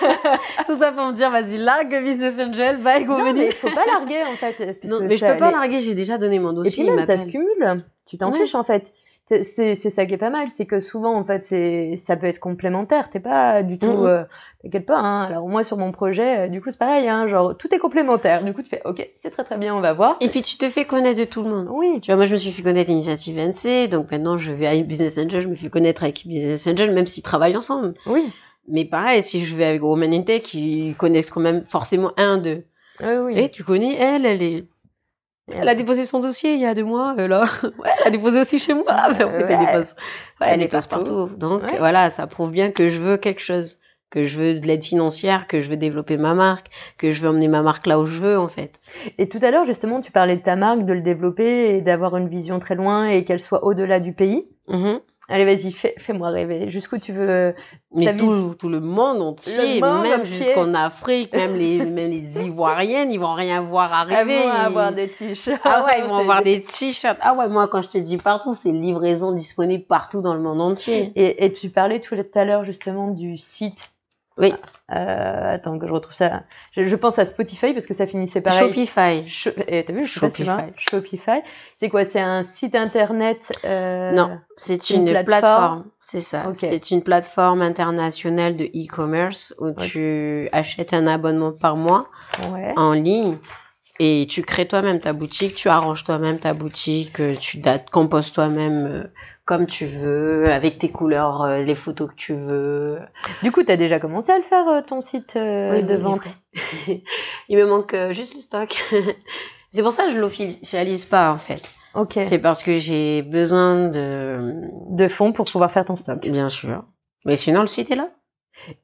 *laughs* Tout ça pour me dire, vas-y, largue Business Angel, va avec Non, mais faut pas larguer en fait. Non, mais je peux pas les- larguer, j'ai déjà donné mon Et dossier. puis il même, ça se cumule. Tu t'en Ouais. fiches en fait. C'est- ça qui est pas mal, c'est que souvent en fait c'est ça peut être complémentaire. T'es pas du tout, Mhm. euh, t'inquiète pas. Hein. Alors moi sur mon projet, euh, du coup c'est pareil, hein, genre tout est complémentaire. Du coup tu fais ok, c'est très très bien, on va voir. Et puis tu te fais connaître de tout le monde. Oui, Tu vois, moi je me suis fait connaître l'initiative NC, donc maintenant je vais à Business Angel, je me fais connaître avec Business Angel, même s'ils travaillent ensemble. oui, Mais pareil, si je vais avec Women in Tech, ils connaissent quand même forcément un d'eux. oui, oui. Et tu connais, elle, elle est... Elle a déposé son dossier il y a deux mois, euh, là. *laughs* Ouais, elle a déposé aussi chez moi. Mais Ouais. elle dépose. Ouais, elle, dépasse partout. partout. Donc, Ouais. voilà, ça prouve bien que je veux quelque chose. Que je veux de l'aide financière, que je veux développer ma marque, que je veux emmener ma marque là où je veux, en fait. Et tout à l'heure justement tu parlais de ta marque, de le développer et d'avoir une vision très loin et qu'elle soit au-delà du pays. Mhm. Allez vas-y, fais, fais-moi rêver. Jusqu'où tu veux Mais Ta tout, tout le monde entier, Le monde même jusqu'en Afrique, même les, *laughs* même les Ivoiriennes, ils vont rien voir arriver. Elles vont Ils- avoir des t-shirts. Ah ouais, ils vont *laughs* avoir des t-shirts. Ah ouais, moi, quand je te dis partout, c'est livraison disponible partout dans le monde entier. Et, et tu parlais tout à l'heure justement du site. Oui. Euh, attends que je retrouve ça. Je, je pense à Spotify parce que ça finissait pareil. Shopify. Et T'as vu, je pas si Shopify. c'est Shopify. C'est quoi? C'est un site internet euh... Non, c'est une une, plateforme? plateforme. C'est ça. C'est une plateforme internationale de e-commerce où tu achètes un abonnement par mois Ouais. en ligne et tu crées toi-même ta boutique, tu arranges toi-même ta boutique, euh, tu dates, composes toi-même euh, comme tu veux, avec tes couleurs, euh, les photos que tu veux. Du coup, t'as déjà commencé à le faire euh, ton site euh, Oui, de oui, vente? oui. *laughs* Il me manque juste le stock. *laughs* c'est pour ça que je l'officialise pas en fait. Ok. C'est parce que j'ai besoin de, De fonds pour pouvoir faire ton stock. bien sûr. Mais sinon le site est là.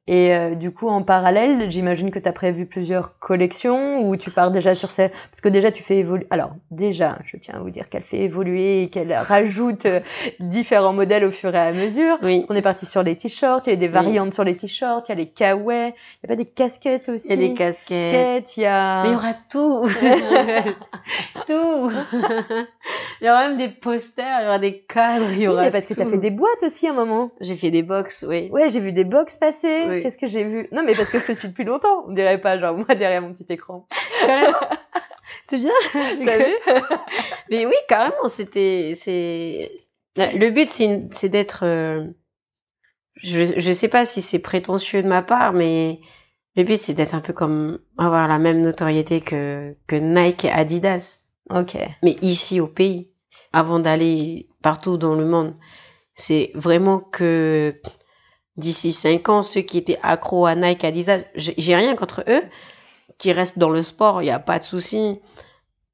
Et euh, du coup, en parallèle, j'imagine que tu as prévu plusieurs collections ou tu pars déjà sur ces... Parce que déjà, tu fais évoluer... Alors, déjà, je tiens à vous dire qu'elle fait évoluer et qu'elle rajoute euh, différents modèles au fur et à mesure. Oui. On est parti sur les t-shirts, il y a des variantes sur les t-shirts, il y a les kawaii, il y a pas des casquettes aussi? Il y a des casquettes. casquettes, il y a... Mais il y aura tout. *laughs* tout. il y aura même des posters, il y aura des cadres, il y Oui, aura mais parce que tu as fait des boîtes aussi à un moment. J'ai fait des box, oui. Ouais, j'ai vu des box passer. Oui. Qu'est-ce que j'ai vu? Non, mais parce que je te suis depuis longtemps. On dirait pas, genre, moi derrière mon petit écran. Carrément. *laughs* C'est bien. T'as vu? Mais oui, carrément, c'était, c'est, le but, c'est d'être, euh, je, je sais pas si c'est prétentieux de ma part, mais le but, c'est d'être un peu comme, avoir la même notoriété que, que Nike et Adidas. Ok. Mais ici, au pays, avant d'aller partout dans le monde. C'est vraiment que d'ici cinq ans, ceux qui étaient accros à Nike, Adidas, j'ai rien contre eux, qui restent dans le sport, il n'y a pas de souci.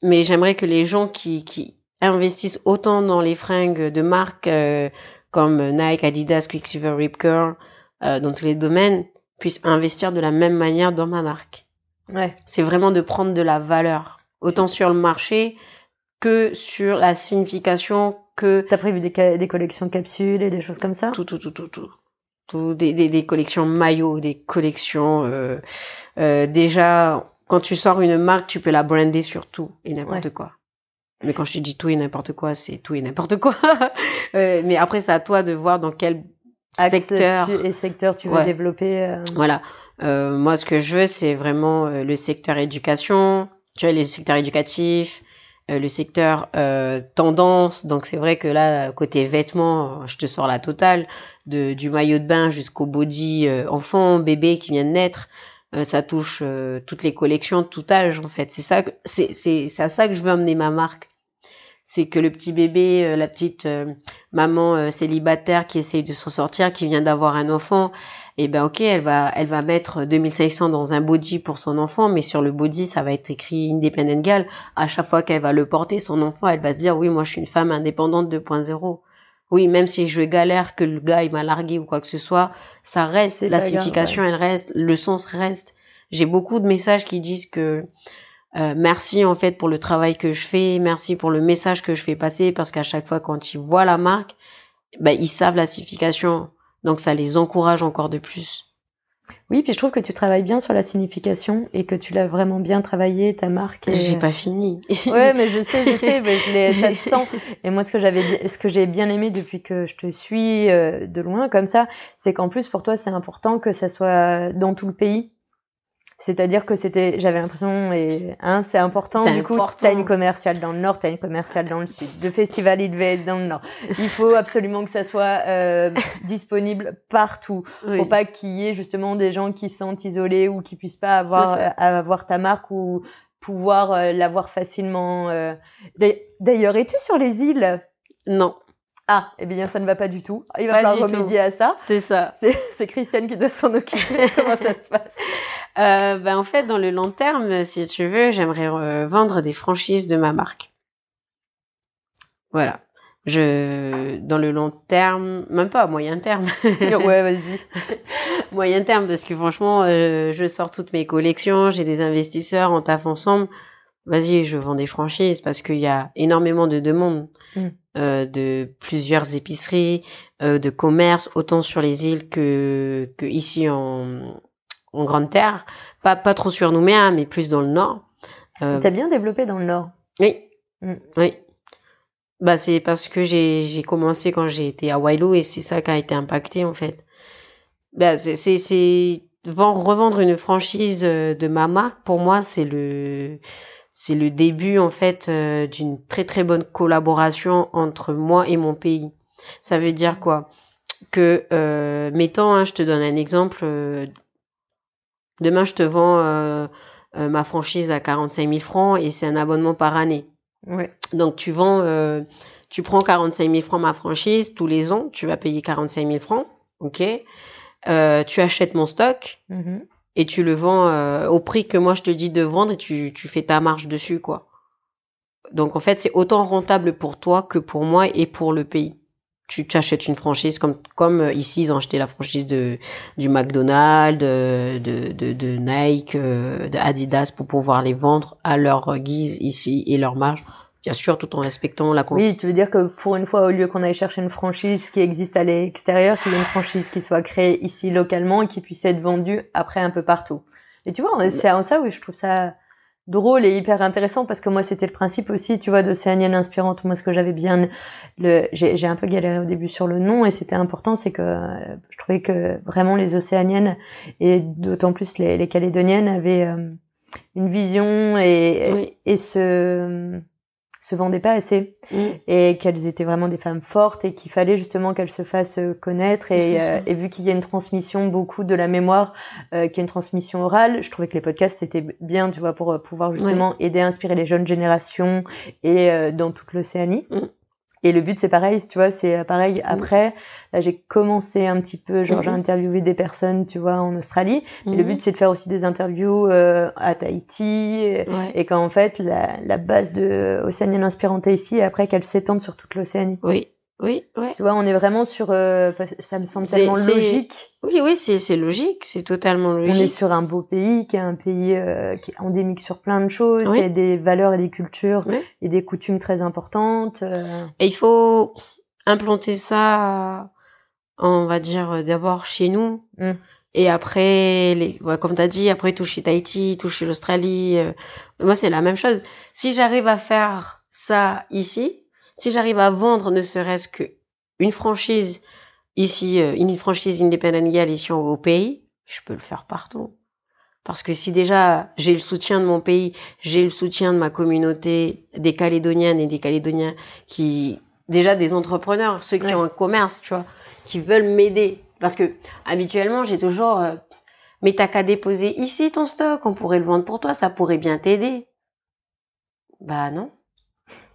Mais j'aimerais que les gens qui, qui investissent autant dans les fringues de marque euh, comme Nike, Adidas, Quicksilver, Rip Curl, euh, dans tous les domaines, puissent investir de la même manière dans ma marque. Ouais. C'est vraiment de prendre de la valeur, autant sur le marché que sur la signification que T'as prévu des, des collections capsules et des choses comme ça? Tout, tout, tout, tout, tout. Tout, des, des, des collections maillots, des collections. Euh, euh, déjà, quand tu sors une marque, tu peux la brander sur tout et n'importe Ouais. quoi. Mais quand je te dis tout et n'importe quoi, c'est tout et n'importe quoi. *laughs* Euh, mais après, c'est à toi de voir dans quel Axe secteur. tu- et secteur tu veux Ouais. développer. euh, Voilà. Euh, moi, ce que je veux, c'est vraiment euh, le secteur éducation, tu vois, le secteur éducatif, le secteur euh, tendance. Donc, c'est vrai que là, côté vêtements, euh, je te sors la totale, de, du maillot de bain jusqu'au body euh, enfant, bébé qui vient de naître. Euh, ça touche euh, toutes les collections de tout âge, en fait. C'est ça, c'est, c'est, c'est à ça que je veux amener ma marque. C'est que le petit bébé, euh, la petite euh, maman euh, célibataire qui essaye de s'en sortir, qui vient d'avoir un enfant, et ben ok, elle va, elle va mettre 2500 dans un body pour son enfant, mais sur le body, ça va être écrit Independent Gal. À chaque fois qu'elle va le porter, son enfant, elle va se dire, oui, moi je suis une femme indépendante 2.0. Oui, même si je galère, que le gars il m'a largué ou quoi que ce soit, ça reste, la signification elle reste, le sens reste. J'ai beaucoup de messages qui disent que euh, merci en fait pour le travail que je fais, merci pour le message que je fais passer, parce qu'à chaque fois quand ils voient la marque, ben, ils savent la signification, donc ça les encourage encore de plus. Oui, puis je trouve que tu travailles bien sur la signification et que tu l'as vraiment bien travaillé, ta marque. Et... J'ai pas fini. *laughs* ouais, mais je sais, je sais, mais je l'ai, ça se sent. Et moi, ce que j'avais, ce que j'ai bien aimé depuis que je te suis euh, de loin comme ça, c'est qu'en plus pour toi, c'est important que ça soit dans tout le pays c'est-à-dire que c'était, j'avais l'impression, et hein, c'est important. Du coup, t'as une commerciale dans le nord, t'as une commerciale dans le sud. Le festival, il devait être dans le nord. Il faut absolument que ça soit euh, disponible partout. Oui. Faut pas qu'il y ait justement des gens qui se sentent isolés ou qui puissent pas avoir euh, avoir ta marque ou pouvoir euh, l'avoir facilement. Euh. D'ailleurs, es-tu sur les îles? Non. Ah, eh bien, ça ne va pas du tout. Il va falloir remédier à ça. C'est ça. C'est Christiane qui doit s'en occuper. *laughs* Comment ça se passe? Euh, ben, En fait, dans le long terme, si tu veux, j'aimerais euh, vendre des franchises de ma marque. Voilà. Je, dans le long terme, même pas à moyen terme. *laughs* ouais, vas-y. *laughs* moyen terme, parce que franchement, euh, je sors toutes mes collections, j'ai des investisseurs, on taffe ensemble. Vas-y, je vends des franchises parce qu'il y a énormément de demandes. Mm. Euh, de plusieurs épiceries, euh, de commerces, autant sur les îles que, que ici en, en Grande Terre. Pas, pas trop sur Nouméa, mais plus dans le nord. Euh, T'as bien développé dans le nord. Oui. Mm. Oui. Bah, c'est parce que j'ai, j'ai commencé quand j'ai été à Wailou et c'est ça qui a été impacté, en fait. Bah, c'est, c'est, c'est, revendre une franchise de ma marque, pour moi, c'est le, c'est le début en fait euh, d'une très très bonne collaboration entre moi et mon pays. Ça veut dire quoi? Que euh, mettons, hein, je te donne un exemple. Euh, demain, je te vends euh, ma franchise à 45 000 francs et c'est un abonnement par année. Ouais. Donc tu vends, tu prends 45 000 francs ma franchise tous les ans, tu vas payer 45 000 francs, ok? Tu achètes mon stock. Mm et tu le vends euh, au prix que moi je te dis de vendre et tu, tu fais ta marge dessus quoi. Donc en fait c'est autant rentable pour toi que pour moi et pour le pays. Tu achètes une franchise comme comme euh, ici ils ont acheté la franchise de du McDonald's, de de, de, de Nike, euh, de Adidas pour pouvoir les vendre à leur guise ici et leur marge bien sûr, tout en respectant la Oui, tu veux dire que pour une fois, au lieu qu'on aille chercher une franchise qui existe à l'extérieur, qu'il y ait une franchise qui soit créée ici localement et qui puisse être vendue après un peu partout. Et tu vois, c'est en ça où je trouve ça drôle et hyper intéressant parce que moi c'était le principe aussi tu vois d'Océanienne inspirante. Moi ce que j'avais bien le j'ai un peu galéré au début sur le nom et c'était important c'est que je trouvais que vraiment les Océaniennes et d'autant plus les, les Calédoniennes avaient euh, une vision et, et ce se vendaient pas assez. Mm. et qu'elles étaient vraiment des femmes fortes et qu'il fallait justement qu'elles se fassent euh, connaître. Et, euh, et vu qu'il y a une transmission beaucoup de la mémoire euh, qui est une transmission orale je trouvais que les podcasts étaient bien tu vois pour pouvoir justement aider à inspirer les jeunes générations et dans toute l'Océanie. Mm. Et le but, c'est pareil, tu vois, c'est euh, pareil. Après, là, j'ai commencé un petit peu, genre, j'ai mhm. interviewé des personnes, tu vois, en Australie. Mais le mhm. but, c'est de faire aussi des interviews euh, à Tahiti. Et, qu'en fait, la, la base de Océanienne Inspirante ici, et après qu'elle s'étende sur toute l'Océanie. Oui. Oui, ouais. Tu vois, on est vraiment sur. Euh, ça me semble tellement logique. Oui, oui, c'est logique, c'est totalement logique. On est sur un beau pays, qui est un pays euh, qui est endémique sur plein de choses, qui a des valeurs et des cultures et des coutumes très importantes. Euh. Et il faut implanter ça, on va dire d'abord chez nous. Mmh. Et après, les, ouais, comme tu as dit, après toucher Tahiti, toucher l'Australie. moi, c'est la même chose. Si j'arrive à faire ça ici, si j'arrive à vendre ne serait-ce que une franchise ici, euh, une franchise independent gal ici au pays, je peux le faire partout. Parce que si déjà j'ai le soutien de mon pays, j'ai le soutien de ma communauté, des Calédoniennes et des Calédoniens qui, déjà des entrepreneurs, ceux qui ont un commerce, tu vois, qui veulent m'aider. Parce que habituellement, j'ai toujours, euh, mais t'as qu'à déposer ici ton stock, on pourrait le vendre pour toi, ça pourrait bien t'aider. Bah non.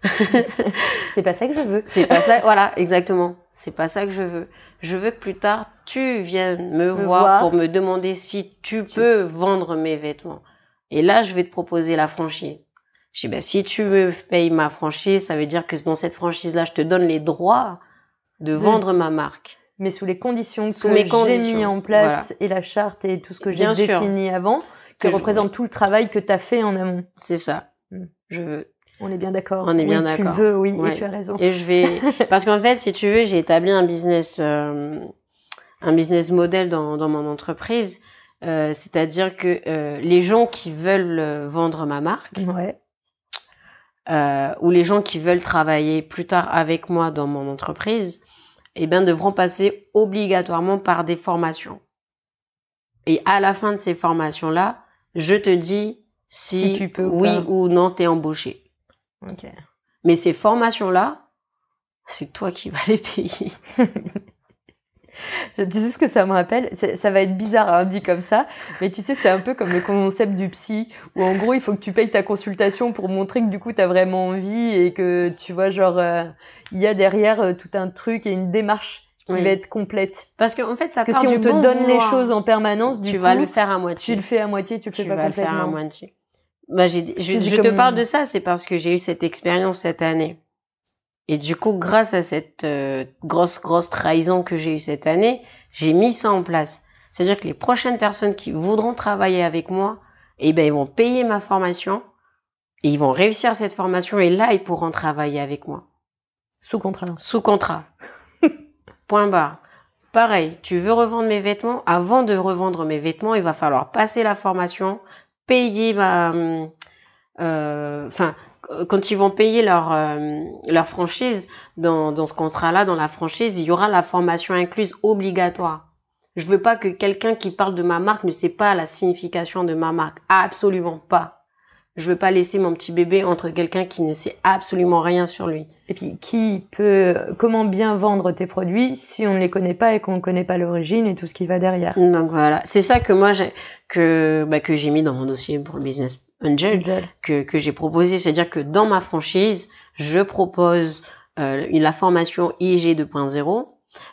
*laughs* c'est pas ça que je veux. C'est pas ça, voilà, exactement. C'est pas ça que je veux. Je veux que plus tard, tu viennes me, voir, pour me demander si tu peux vendre mes vêtements. Et là, je vais te proposer la franchise. Je dis, ben, si tu me payes ma franchise, ça veut dire que dans cette franchise-là, je te donne les droits de vendre ma marque. Mais sous les conditions que j'ai mis en place et la charte et tout ce que j'ai défini avant, que, représente tout le travail que tu as fait en amont. C'est ça. Hmm. Je veux on est bien d'accord. On est bien d'accord. Tu veux, oui, et tu as raison. Et je vais, *laughs* parce qu'en fait, si tu veux, j'ai établi un business, euh, un business model dans, dans mon entreprise Euh, C'est-à-dire que euh, les gens qui veulent vendre ma marque, Ouais. ou les gens qui veulent travailler plus tard avec moi dans mon entreprise, eh bien, devront passer obligatoirement par des formations. Et à la fin de ces formations-là, je te dis si, Si tu peux ou oui pas. ou non t'es embauché. Ok. Mais ces formations-là, c'est toi qui vas *laughs* les payer. *laughs* Tu sais ce que ça me rappelle? Ça va être bizarre hein, dit comme ça, mais tu sais, c'est un peu comme le concept du psy, où en gros, il faut que tu payes ta consultation pour montrer que du coup, tu as vraiment envie et que tu vois, genre, euh, il y a derrière euh, tout un truc et une démarche qui Oui. va être complète. Parce qu'en fait, ça Parce que si du on te bon donne les choses en permanence, du tu coup, vas le faire à tu moitié. le fais à moitié, tu le fais tu pas vas le faire à complètement. moitié. Bah, j'ai, je, C'est je comme- te parle de ça, c'est parce que j'ai eu cette expérience cette année. Et du coup, grâce à cette euh, grosse, grosse trahison que j'ai eue cette année, j'ai mis ça en place. C'est-à-dire que les prochaines personnes qui voudront travailler avec moi, eh ben, ils vont payer ma formation et ils vont réussir cette formation et là, ils pourront travailler avec moi. Sous contrat. Sous contrat. *laughs* Point barre. Pareil, tu veux revendre mes vêtements? Avant de revendre mes vêtements, il va falloir passer la formation, payer euh, enfin, quand ils vont payer leur euh, leur franchise dans dans ce contrat-là, dans la franchise, il y aura la formation incluse obligatoire. Je veux pas que quelqu'un qui parle de ma marque ne sait pas la signification de ma marque. Absolument pas. Je veux pas laisser mon petit bébé entre quelqu'un qui ne sait absolument rien sur lui. Et puis, qui peut, comment bien vendre tes produits si on ne les connaît pas et qu'on ne connaît pas l'origine et tout ce qui va derrière? Donc voilà, c'est ça que moi j'ai que bah, que j'ai mis dans mon dossier pour le business angel que que j'ai proposé, c'est-à-dire que dans ma franchise, je propose euh, la formation IG 2.0.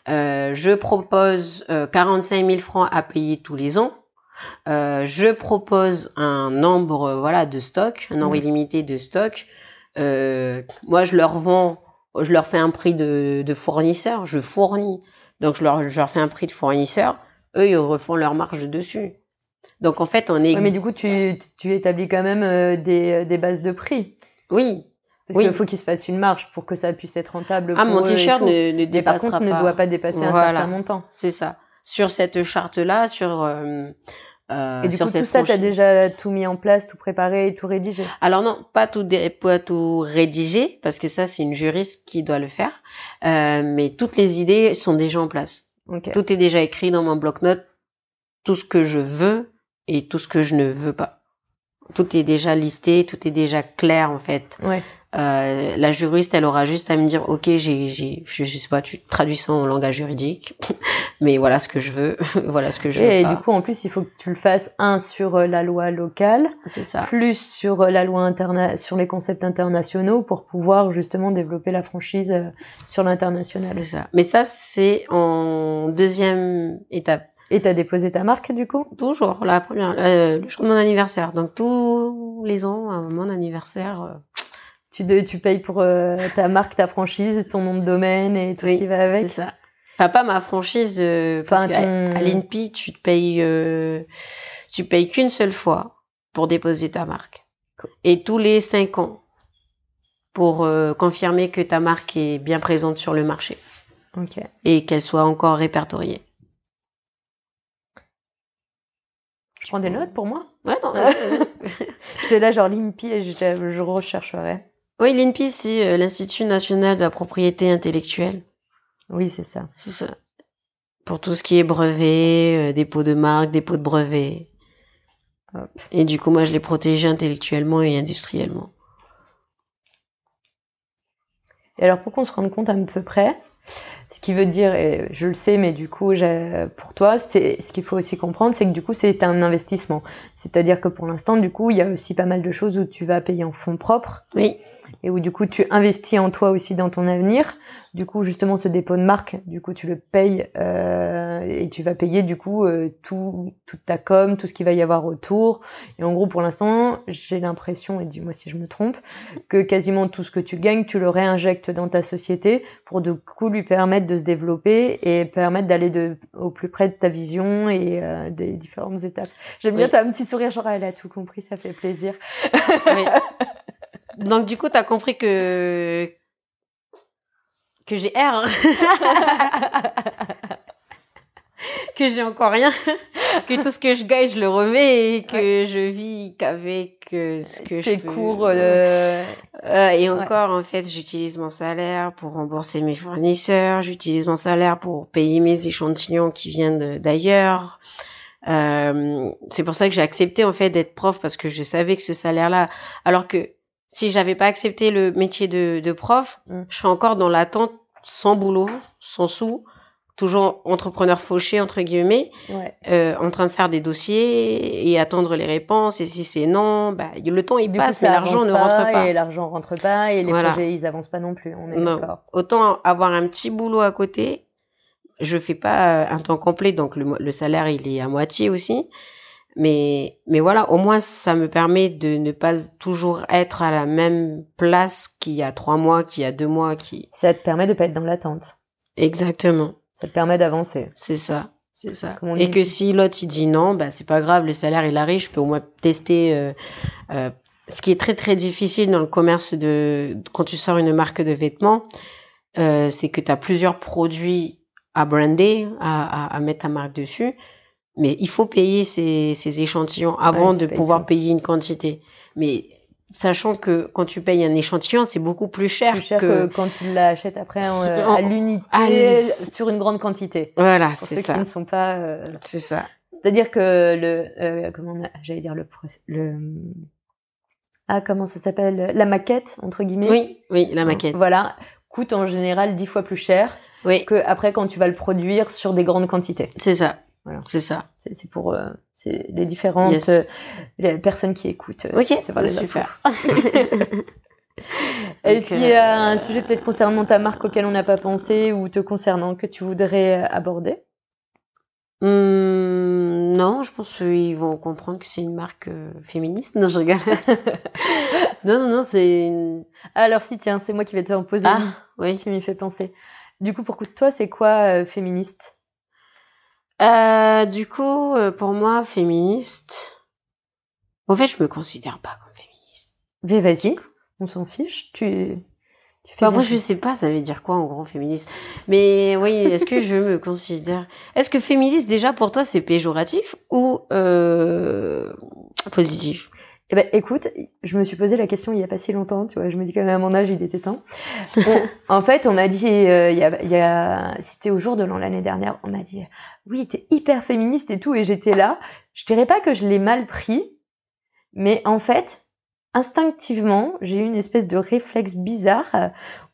Euh, je propose euh, 45 000 francs à payer tous les ans. Euh, je propose un nombre euh, voilà de stock, un nombre Mhm. illimité de stock. Euh, moi, je leur vends, je leur fais un prix de, de fournisseur, je fournis. Donc, je leur, je leur fais un prix de fournisseur. Eux, ils refont leur marge dessus. Donc, en fait, on est. Ouais, mais du coup, tu, tu établis quand même euh, des, des bases de prix. Oui. Parce Oui. qu'il faut qu'il se fasse une marge pour que ça puisse être rentable. Ah, pour mon t-shirt ne, par contre, ne doit pas dépasser un certain montant. C'est ça. Sur cette charte-là, sur. euh, Et du sur coup, tout ça, tu as franchise. déjà tout mis en place, tout préparé, tout rédigé. Alors non, pas tout, dé- pas tout rédigé, parce que ça, c'est une juriste qui doit le faire. Euh, mais toutes les idées sont déjà en place. Tout est déjà écrit dans mon bloc-notes, tout ce que je veux et tout ce que je ne veux pas. Tout est déjà listé, tout est déjà clair en fait. Ouais. Euh, la juriste, elle aura juste à me dire, ok, j'ai, j'ai, je, je sais pas, tu traduis ça en langage juridique, *laughs* mais voilà ce que je veux, *laughs* voilà ce que je veux Et pas. du coup, en plus, il faut que tu le fasses un sur euh, la loi locale, c'est ça. plus sur euh, la loi interna sur les concepts internationaux pour pouvoir justement développer la franchise euh, sur l'international. C'est ça. Mais ça, c'est en deuxième étape. Et t'as déposé ta marque du coup? Toujours la première, euh, le jour de mon anniversaire. Donc tous les ans, à mon anniversaire. euh, tu, de- tu payes pour euh, ta marque, ta franchise, ton nom de domaine et tout oui, ce qui va avec? C'est ça. Enfin, pas ma franchise, euh, parce Enfin, qu'à ton- à l'INPI, tu te payes, tu payes qu'une seule fois pour déposer ta marque. Et tous les cinq ans pour confirmer que ta marque est bien présente sur le marché et qu'elle soit encore répertoriée. Je prends des notes pour moi? Ouais, non. J'ai *laughs* là genre l'INPI et je, je rechercherai. Oui, l'INPI, c'est euh, l'Institut national de la propriété intellectuelle. Oui, c'est ça. C'est ça. Pour tout ce qui est brevet, euh, dépôt de marque, dépôt de brevet. Hop. Et du coup, moi, je l'ai protégé intellectuellement et industriellement. Et alors pour qu'on se rende compte à peu près, ce qui veut dire, et je le sais, mais du coup, pour toi, c'est ce qu'il faut aussi comprendre, c'est que du coup, c'est un investissement. C'est-à-dire que pour l'instant, du coup, il y a aussi pas mal de choses où tu vas payer en fonds propres Oui, et où du coup, tu investis en toi aussi dans ton avenir. Du coup, justement, ce dépôt de marque, du coup, tu le payes euh, et tu vas payer du coup euh, tout, toute ta com, tout ce qu'il va y avoir autour. Et en gros, pour l'instant, j'ai l'impression, et dis-moi si je me trompe, que quasiment tout ce que tu gagnes, tu le réinjectes dans ta société pour du coup lui permettre de se développer et permettre d'aller de, au plus près de ta vision et euh, des différentes étapes. J'aime bien Oui. ta petit sourire, genre elle a tout compris, ça fait plaisir. oui. Donc, du coup, tu as compris que. Que j'ai R. hein. *laughs* que j'ai encore rien, que tout ce que je gagne, je le remets et que je vis qu'avec euh, ce que je peux. cours. euh, Euh, et encore, en fait, j'utilise mon salaire pour rembourser mes fournisseurs, j'utilise mon salaire pour payer mes échantillons qui viennent d'ailleurs. Euh, c'est pour ça que j'ai accepté en fait d'être prof parce que je savais que ce salaire-là, alors que si j'avais pas accepté le métier de, de prof, Mm. je serais encore dans l'attente, sans boulot, sans sous, toujours entrepreneur fauché entre guillemets, ouais. euh, en train de faire des dossiers et attendre les réponses. Et si c'est non, bah le temps il Du passe, mais l'argent ne rentre pas. Et l'argent rentre pas et les Voilà. projets, ils avancent pas non plus. On est Non. d'accord. Autant avoir un petit boulot à côté. Je fais pas euh, un temps complet, donc le, le salaire il est à moitié aussi. Mais mais voilà, au moins ça me permet de ne pas toujours être à la même place qu'il y a trois mois, qu'il y a deux mois, qui Ça te permet de pas être dans l'attente. exactement. Ça te permet d'avancer. C'est ça, c'est ça. Et que si l'autre il dit non, bah c'est pas grave, le salaire il arrive, je peux au moins tester. euh, euh, ce qui est très très difficile dans le commerce de quand tu sors une marque de vêtements, euh, c'est que tu as plusieurs produits à brander, à, à, à mettre ta marque dessus, mais il faut payer ces, ces échantillons avant Ouais, de pouvoir payer une quantité. Mais sachant que quand tu payes un échantillon, c'est beaucoup plus cher, Plus cher que... que quand tu l'achètes après euh, *laughs* En- à l'unité à sur une grande quantité. Voilà, c'est ceux ça. qui ne sont pas. euh, C'est ça. C'est-à-dire que le, euh, comment on a- j'allais dire le, le, ah comment ça s'appelle, la maquette entre guillemets. Oui, oui, la maquette. Voilà, coûte en général dix fois plus cher Oui, que après quand tu vas le produire sur des grandes quantités. c'est ça. Voilà. C'est ça. C'est pour euh, les différentes Yes. euh, les personnes qui écoutent. euh, Ok, c'est pas des super. *laughs* Est-ce qu'il y a un sujet peut-être concernant ta marque auquel on n'a pas pensé ou te concernant que tu voudrais aborder? Hum, non, je pense qu'ils vont comprendre que c'est une marque euh, féministe. Non, je rigole. *laughs* non, non, non, c'est une... Alors si tiens, c'est moi qui vais te en poser Ah, une oui. qui m'y fait penser. Du coup, pour toi, c'est quoi euh, féministe? Euh, du coup, euh, pour moi, féministe... En fait, je me considère pas comme féministe. Mais vas-y, on s'en fiche. Tu, tu fais bien moi, je sais pas, ça veut dire quoi en gros féministe. Mais oui, est-ce que je me considère... Est-ce que féministe, déjà, pour toi, c'est péjoratif ou euh, positif? Eh ben, écoute, je me suis posé la question il y a pas si longtemps, tu vois. Je me dis quand même à mon âge, il était temps. *laughs* On- en fait, on m'a dit, euh, il y a, il y a- c'était au jour de l'an l'année dernière, on m'a dit, oui, t'es hyper féministe et tout, et j'étais là. Je dirais pas que je l'ai mal pris, mais en fait, instinctivement, j'ai eu une espèce de réflexe bizarre euh,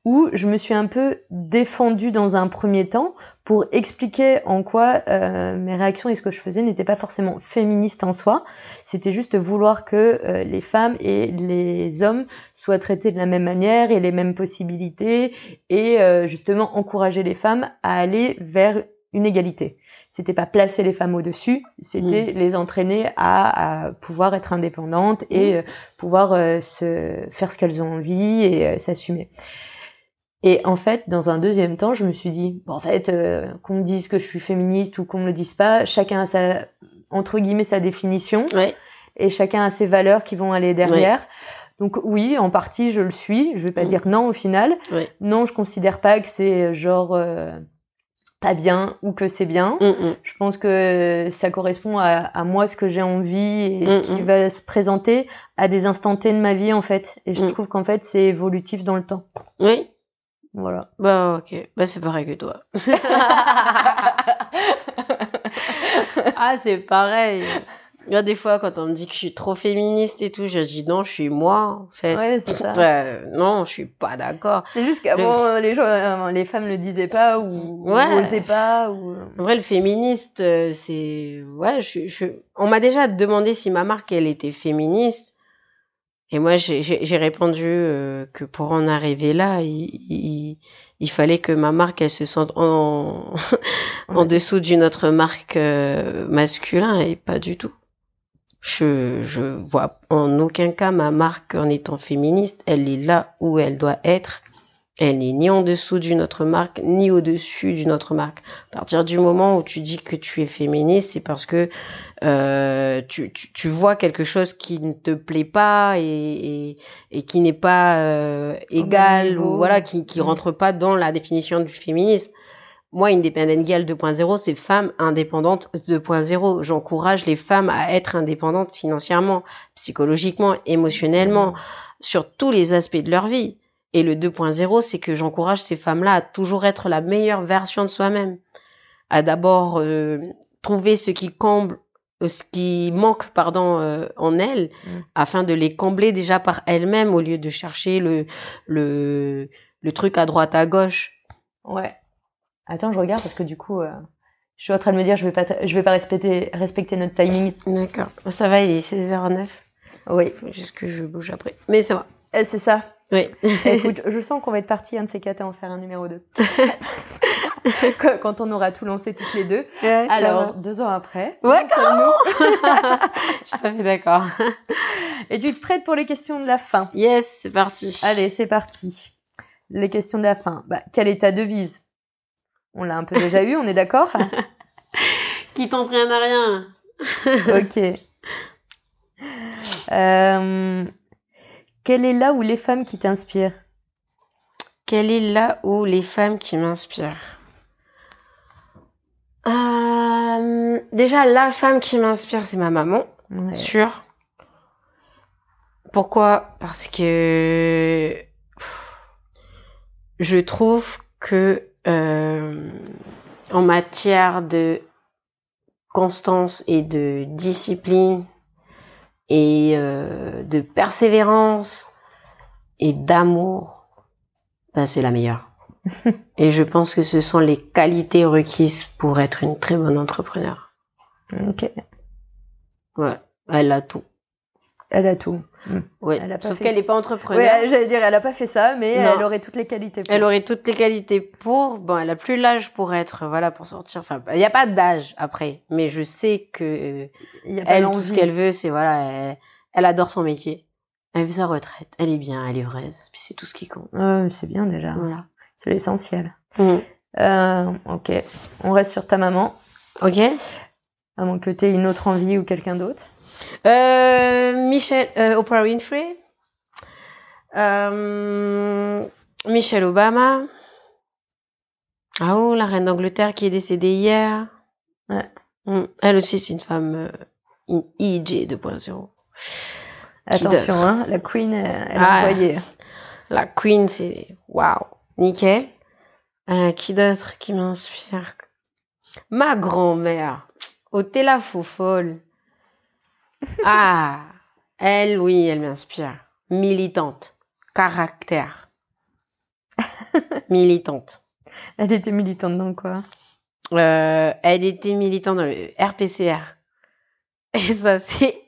où je me suis un peu défendue dans un premier temps pour expliquer en quoi euh, mes réactions et ce que je faisais n'étaient pas forcément féministes en soi. C'était juste vouloir que euh, les femmes et les hommes soient traités de la même manière et les mêmes possibilités et euh, justement encourager les femmes à aller vers une égalité. C'était pas placer les femmes au-dessus, c'était les entraîner à, à pouvoir être indépendantes et euh, pouvoir euh, se faire ce qu'elles ont envie et euh, s'assumer. Et en fait, dans un deuxième temps, je me suis dit, bon, en fait, euh, qu'on me dise que je suis féministe ou qu'on me le dise pas, chacun a sa, entre guillemets, sa définition Ouais. et chacun a ses valeurs qui vont aller derrière. Donc oui, en partie, je le suis. Je vais pas Mm. dire non au final. Ouais. Non, je considère pas que c'est euh, genre euh, pas bien ou que c'est bien. Hum, hum. Je pense que ça correspond à, à moi ce que j'ai envie et ce Mm, qui mm. va se présenter à des instants T de ma vie en fait. Et je Mm. trouve qu'en fait c'est évolutif dans le temps. Oui. Voilà. Bah ok, bah c'est pareil que toi. *laughs* ah c'est pareil. Il y a des fois quand on me dit que je suis trop féministe et tout, je dis non, je suis moi en fait. Ouais, c'est ça. Ouais, non, je suis pas d'accord. C'est juste qu'avant euh, les gens, euh, les femmes le disaient pas ou Ouais. ou osaient pas ou. En vrai, le féministe, euh, c'est ouais, je, je... on m'a déjà demandé si ma marque elle était féministe. Et moi, j'ai répondu euh, que pour en arriver là, il, il, il fallait que ma marque elle se sente en *laughs* en dessous d'une autre marque euh, masculin et pas du tout. Je je vois en aucun cas ma marque en étant féministe. Elle est là où elle doit être. Elle n'est ni en dessous d'une autre marque, ni au-dessus d'une autre marque. À partir du moment où tu dis que tu es féministe, c'est parce que euh, tu, tu, tu vois quelque chose qui ne te plaît pas et, et, et qui n'est pas euh, égal ou voilà qui qui rentre pas dans la définition du féminisme. moi, Independent Girl 2.0, c'est femme indépendante 2.0. J'encourage les femmes à être indépendantes financièrement, psychologiquement, émotionnellement, sur tous les aspects de leur vie. Et le 2.0, c'est que j'encourage ces femmes-là à toujours être la meilleure version de soi-même. À d'abord euh, trouver ce qui comble, euh, ce qui manque, pardon, euh, en elles, Mm. afin de les combler déjà par elles-mêmes au lieu de chercher le, le, le truc à droite, à gauche. Ouais. Attends, je regarde parce que du coup, euh, je suis en train de me dire, je vais pas, je vais pas respecter, respecter notre timing. D'accord. Ça va, il est 16h09. Oui, Faut juste que je bouge après. Mais ça va. C'est ça. Oui. *laughs* Écoute, je sens qu'on va être parti un de ces quatre à en faire un numéro 2. *laughs* Quand- on aura tout lancé toutes les deux. Alors, deux ans après, Ouais, sommes-nous *laughs* je suis tout à fait d'accord. Es-tu prête pour les questions de la fin? Yes, c'est parti. Allez, c'est parti. Les questions de la fin. Bah, quelle est ta devise? On l'a un peu déjà eu, on est d'accord? Qui tente rien à rien. Ok. Euh, quelle est là où les femmes qui t'inspirent? Quelle est là où les femmes qui m'inspirent? Euh, Déjà, la femme qui m'inspire, c'est ma maman, Ouais. sûr. Pourquoi? Parce que je trouve que euh, en matière de constance et de discipline et euh, de persévérance et d'amour, ben, c'est la meilleure. *laughs* et je pense que ce sont les qualités requises pour être une très bonne entrepreneur. Ok. Ouais, elle a tout. Elle a tout. Elle a pas Sauf qu'elle n'est pas entrepreneur. Ouais, j'allais dire, elle a pas fait ça, mais Non. elle aurait toutes les qualités. pour. Elle aurait toutes les qualités pour. Bon, elle a plus l'âge pour être, voilà, pour sortir. Enfin, il n'y a pas d'âge après. Mais je sais que euh, Il y a pas elle, tout ce qu'elle veut, c'est voilà, elle, elle adore son métier. Elle veut sa retraite. Elle est bien, elle est heureuse. Puis c'est tout ce qui compte. C'est bien déjà. Voilà. C'est l'essentiel. Mm. Euh, ok. On reste sur ta maman. Ok. À moins que tu aies une autre envie ou quelqu'un d'autre. Euh, Michel, euh, Oprah Winfrey. Euh, Michelle Obama. Ah oh, la reine d'Angleterre qui est décédée hier. Ouais. Mm. Elle aussi, c'est une femme, une EJ 2.0. Qui Attention, hein, la Queen, elle Ah. envoyé. La Queen, c'est waouh, nickel. Euh, qui d'autre qui m'inspire? Ma grand-mère, Otella Foufol. Ah, elle, oui, elle m'inspire. Militante, caractère. Militante. Elle était militante dans quoi? Euh, elle était militante dans le RPCR. Et ça, c'est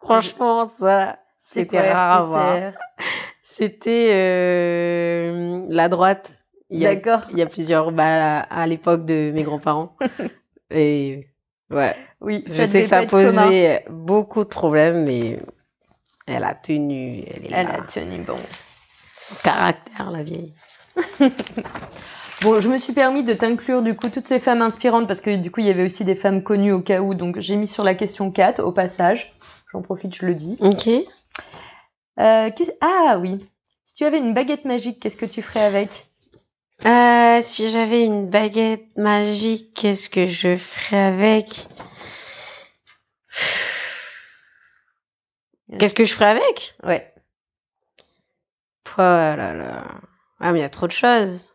franchement ça, c'était rare à voir. C'était euh, la droite. Il y a, D'accord. il y a plusieurs bah, à, à l'époque de mes grands-parents. *laughs* Et ouais, Oui, je sais que ça commun. posait beaucoup de problèmes, mais elle a tenu. Elle est Elle là. a tenu bon. Caractère, la vieille. *laughs* Bon, je me suis permis de t'inclure du coup toutes ces femmes inspirantes parce que du coup il y avait aussi des femmes connues au cas où, donc j'ai mis sur la question 4 au passage. J'en profite, je le dis. Ok. Euh, ah oui, si tu avais une baguette magique, qu'est-ce que tu ferais avec? Euh, si j'avais une baguette magique, qu'est-ce que je ferais avec? Qu'est-ce que je ferais avec? Ouais. Oh là là. Ah, mais il y a trop de choses.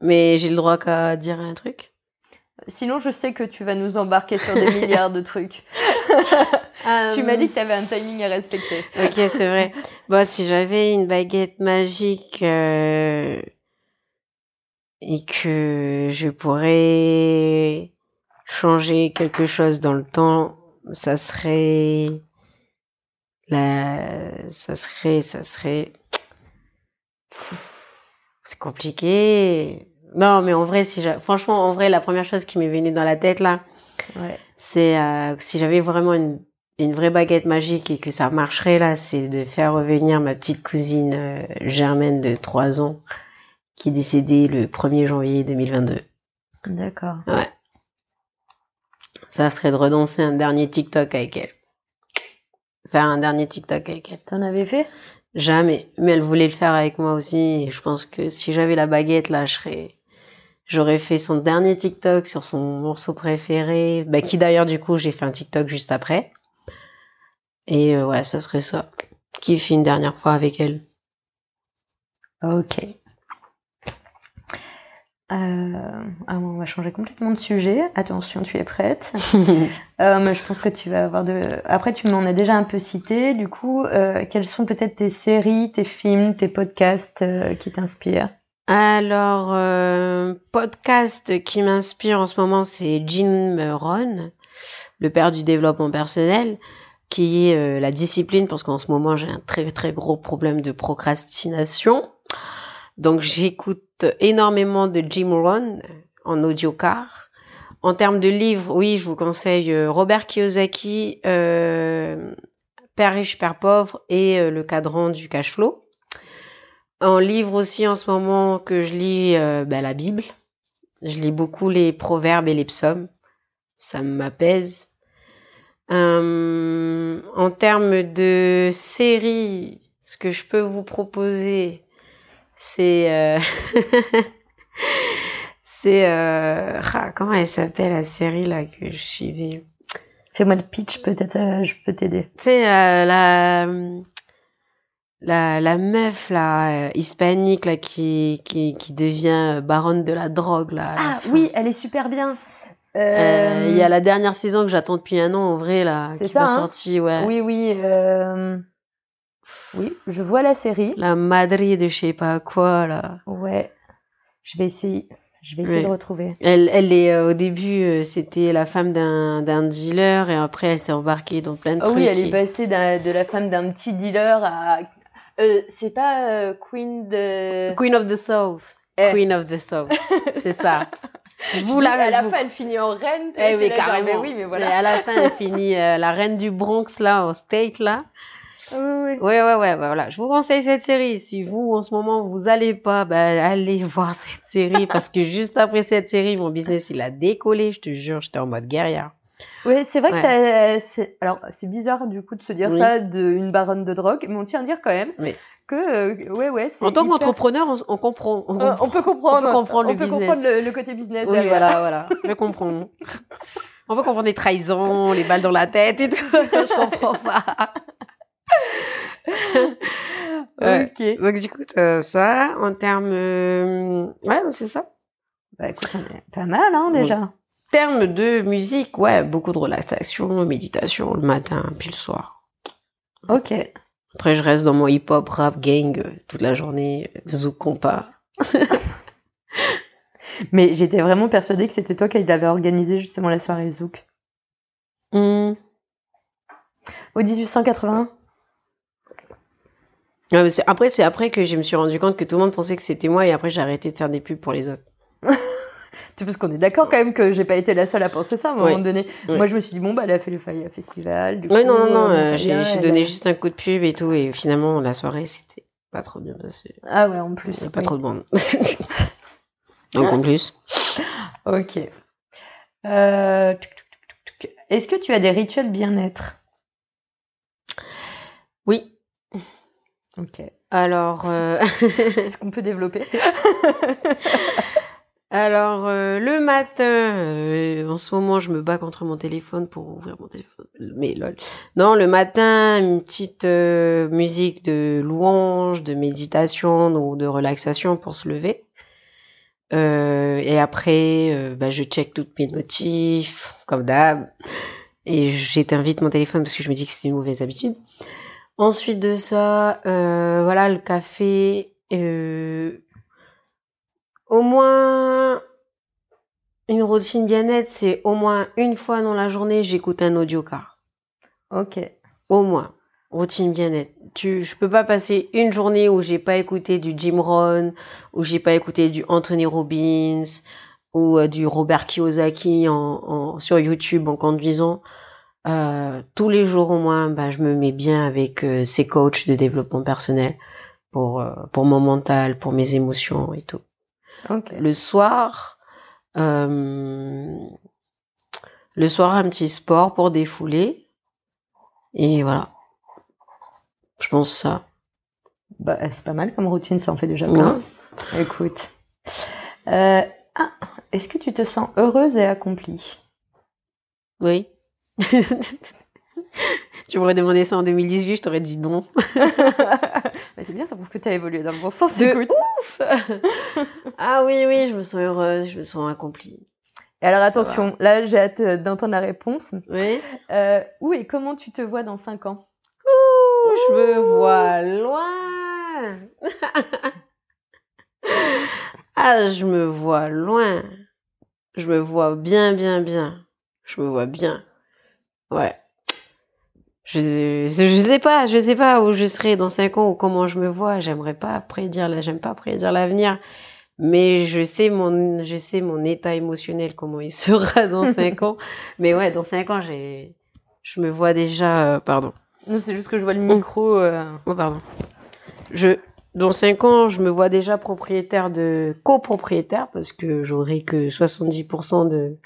Mais j'ai le droit qu'à dire un truc? Sinon, je sais que tu vas nous embarquer sur des *laughs* milliards de trucs. *laughs* Tu m'as dit que tu avais un timing à respecter. Ok, c'est vrai. Bon, si j'avais une baguette magique euh, et que je pourrais changer quelque chose dans le temps, ça serait la, ça serait, ça serait. C'est compliqué. Non, mais en vrai, si j'a- franchement, en vrai, la première chose qui m'est venue dans la tête là, Ouais. c'est euh, si j'avais vraiment une, une vraie baguette magique et que ça marcherait là, c'est de faire revenir ma petite cousine euh, Germaine de 3 ans qui est décédée le 1er janvier 2022. D'accord. Ça serait de redanser un dernier TikTok avec elle. Faire un dernier TikTok avec elle. T'en avais fait? Jamais. Mais elle voulait le faire avec moi aussi. Et je pense que si j'avais la baguette là, je serais, J'aurais fait son dernier TikTok sur son morceau préféré, bah, qui d'ailleurs du coup j'ai fait un TikTok juste après. Et euh, ouais, ça serait ça. Qui fait une dernière fois avec elle. Ok. Euh, ah, on va changer complètement de sujet. Attention, tu es prête. *laughs* euh, mais je pense que tu vas avoir de. Après, tu m'en as déjà un peu cité. Du coup, euh, quelles sont peut-être tes séries, tes films, tes podcasts euh, qui t'inspirent? Alors, euh, podcast qui m'inspire en ce moment, c'est Jim Rohn, le père du développement personnel, qui est la discipline, parce qu'en ce moment, j'ai un très très gros problème de procrastination. Donc, j'écoute énormément de Jim Rohn en audiocar. En termes de livres, oui, je vous conseille euh, Robert Kiyosaki, euh, Père riche, Père pauvre et euh, Le cadran du cash flow. En livre aussi, en ce moment, que je lis bah, la Bible. Je lis beaucoup les proverbes et les psaumes. Ça m'apaise. En termes de séries, ce que je peux vous proposer, c'est... euh, *laughs* c'est... euh, ah, comment elle s'appelle la série là que je suivais Fais-moi le pitch, peut-être euh, je peux t'aider. Tu sais, euh, la, la, la meuf là, euh, hispanique là, qui, qui, qui devient baronne de la drogue là. la Ah fin. oui, elle est super bien. Euh, Il y a la dernière saison que j'attends depuis un an en vrai là, C'est qui hein? sortie, ouais. Oui, oui. Oui, je vois la série. La Madrid de je sais pas quoi là. Ouais. Je vais essayer. Je vais essayer Ouais. de retrouver. Elle, elle est euh, au début, euh, c'était la femme d'un dealer et après elle s'est embarquée dans plein de Oh trucs. oui, elle est passée de la femme d'un petit dealer à. Euh, c'est pas Queen de. Queen of the South. Eh. Queen of the South. C'est ça. *laughs* Je vous à la, la je vous- fin, elle finit en reine. Eh oui, genre, carrément. mais oui, mais voilà. à la fin, elle finit la reine du Bronx, là, au State, là. Oui, oui. Ouais, ouais, ouais, bah, voilà. Je vous conseille cette série. Si vous, en ce moment, vous allez pas, bah, allez *laughs* voir cette série parce que juste après cette série, mon business, il a décollé. Je te jure, j'étais en mode guerrière. Ouais, c'est vrai Ouais. que c'est alors c'est bizarre du coup de se dire Oui. ça d'une baronne de drogue, mais on tient à dire quand même Oui. que euh, ouais ouais. c'est En tant hyper- qu'entrepreneur, on, on comprend. On, Euh, on peut *laughs* comprendre. On peut comprendre le on peut business. comprendre le, le côté business. Oui, derrière. voilà, *laughs* voilà. On peut comprendre. On peut comprendre les trahisons, les balles dans la tête et tout. Je comprends pas. Ouais. Ok. Donc, du coup, ça. En termes, euh, ouais, c'est ça. Bah écoute, on est pas mal hein déjà. termes de musique, ouais, beaucoup de relaxation, méditation le matin, puis le soir. Ok. Après, je reste dans mon hip-hop, rap, gang euh, toute la journée, euh, zouk compas. *laughs* Mais j'étais vraiment persuadée que c'était toi qui avait organisé justement la soirée Zouk. Hmm. Au 1881 Ouais, mais c'est- après, c'est après que je me suis rendu compte que tout le monde pensait que c'était moi et après, j'ai arrêté de faire des pubs pour les autres. *laughs* Tu parce qu'on est d'accord quand même que j'ai pas été la seule à penser ça à un moment Oui. donné? Oui. Moi je me suis dit bon bah elle a fait le Faya Festival. Du coup, non, non, non, euh, euh, j'ai donné a- juste un coup de pub et tout et finalement, la soirée, c'était pas trop bien passé. Ah ouais en plus. Il y a pas oui. trop de monde. *laughs* Donc, en plus. *laughs* Ok. Euh. Est-ce que tu as des rituels bien-être? Oui. Ok. Alors, euh, *laughs* Est-ce qu'on peut développer? *laughs* Alors, euh, le matin, euh, en ce moment, je me bats contre mon téléphone pour ouvrir mon téléphone. Mais lol. Non, le matin, une petite musique de louange, de méditation ou de relaxation pour se lever. Et après, bah, je check toutes mes notifs, comme d'hab. Et j'éteins vite mon téléphone parce que je me dis que c'est une mauvaise habitude. Ensuite de ça, euh, voilà, le café. Euh, au moins une routine bien-être, c'est au moins une fois dans la journée, j'écoute un audiocar. Ok. Au moins. Routine bien-être. Tu, je peux pas passer une journée où j'ai pas écouté du Jim Rohn, où j'ai pas écouté du Anthony Robbins, ou euh, du Robert Kiyosaki sur YouTube en conduisant. Euh, tous les jours au moins, bah, je me mets bien avec euh, ces coachs de développement personnel pour, euh, pour mon mental, pour mes émotions et tout. Le soir, le soir, un petit sport pour défouler. Et voilà. Je pense ça. Bah, c'est pas mal comme routine, ça en fait déjà Ouais. plein. Écoute. Euh, Ah, est-ce que tu te sens heureuse et accomplie? Oui. *laughs* tu m'aurais demandé ça en 2018, je t'aurais dit non. *laughs* Mais c'est bien, ça prouve que tu as évolué dans le bon sens. De ouf *laughs* Ah oui, oui, je me sens heureuse, je me sens accomplie. Et alors attention, là j'ai hâte euh, d'entendre la réponse. Oui. Euh, où et comment tu te vois dans 5 ans? Ouh, je me vois loin. ah, je me vois loin. Je me vois bien, bien, bien. Je me vois bien. Ouais. Je, je, je sais pas, je sais pas où je serai dans cinq ans ou comment je me vois. J'aimerais pas prédire, là, j'aime pas prédire l'avenir. Mais je sais mon, je sais mon état émotionnel, comment il *laughs* sera dans cinq ans. Mais ouais, dans cinq ans, j'ai, je me vois déjà, euh, pardon. Non, c'est juste que je vois le micro. euh, Oh, pardon. Je, dans 5 ans, je me vois déjà propriétaire de, copropriétaire parce que j'aurai que 70% de,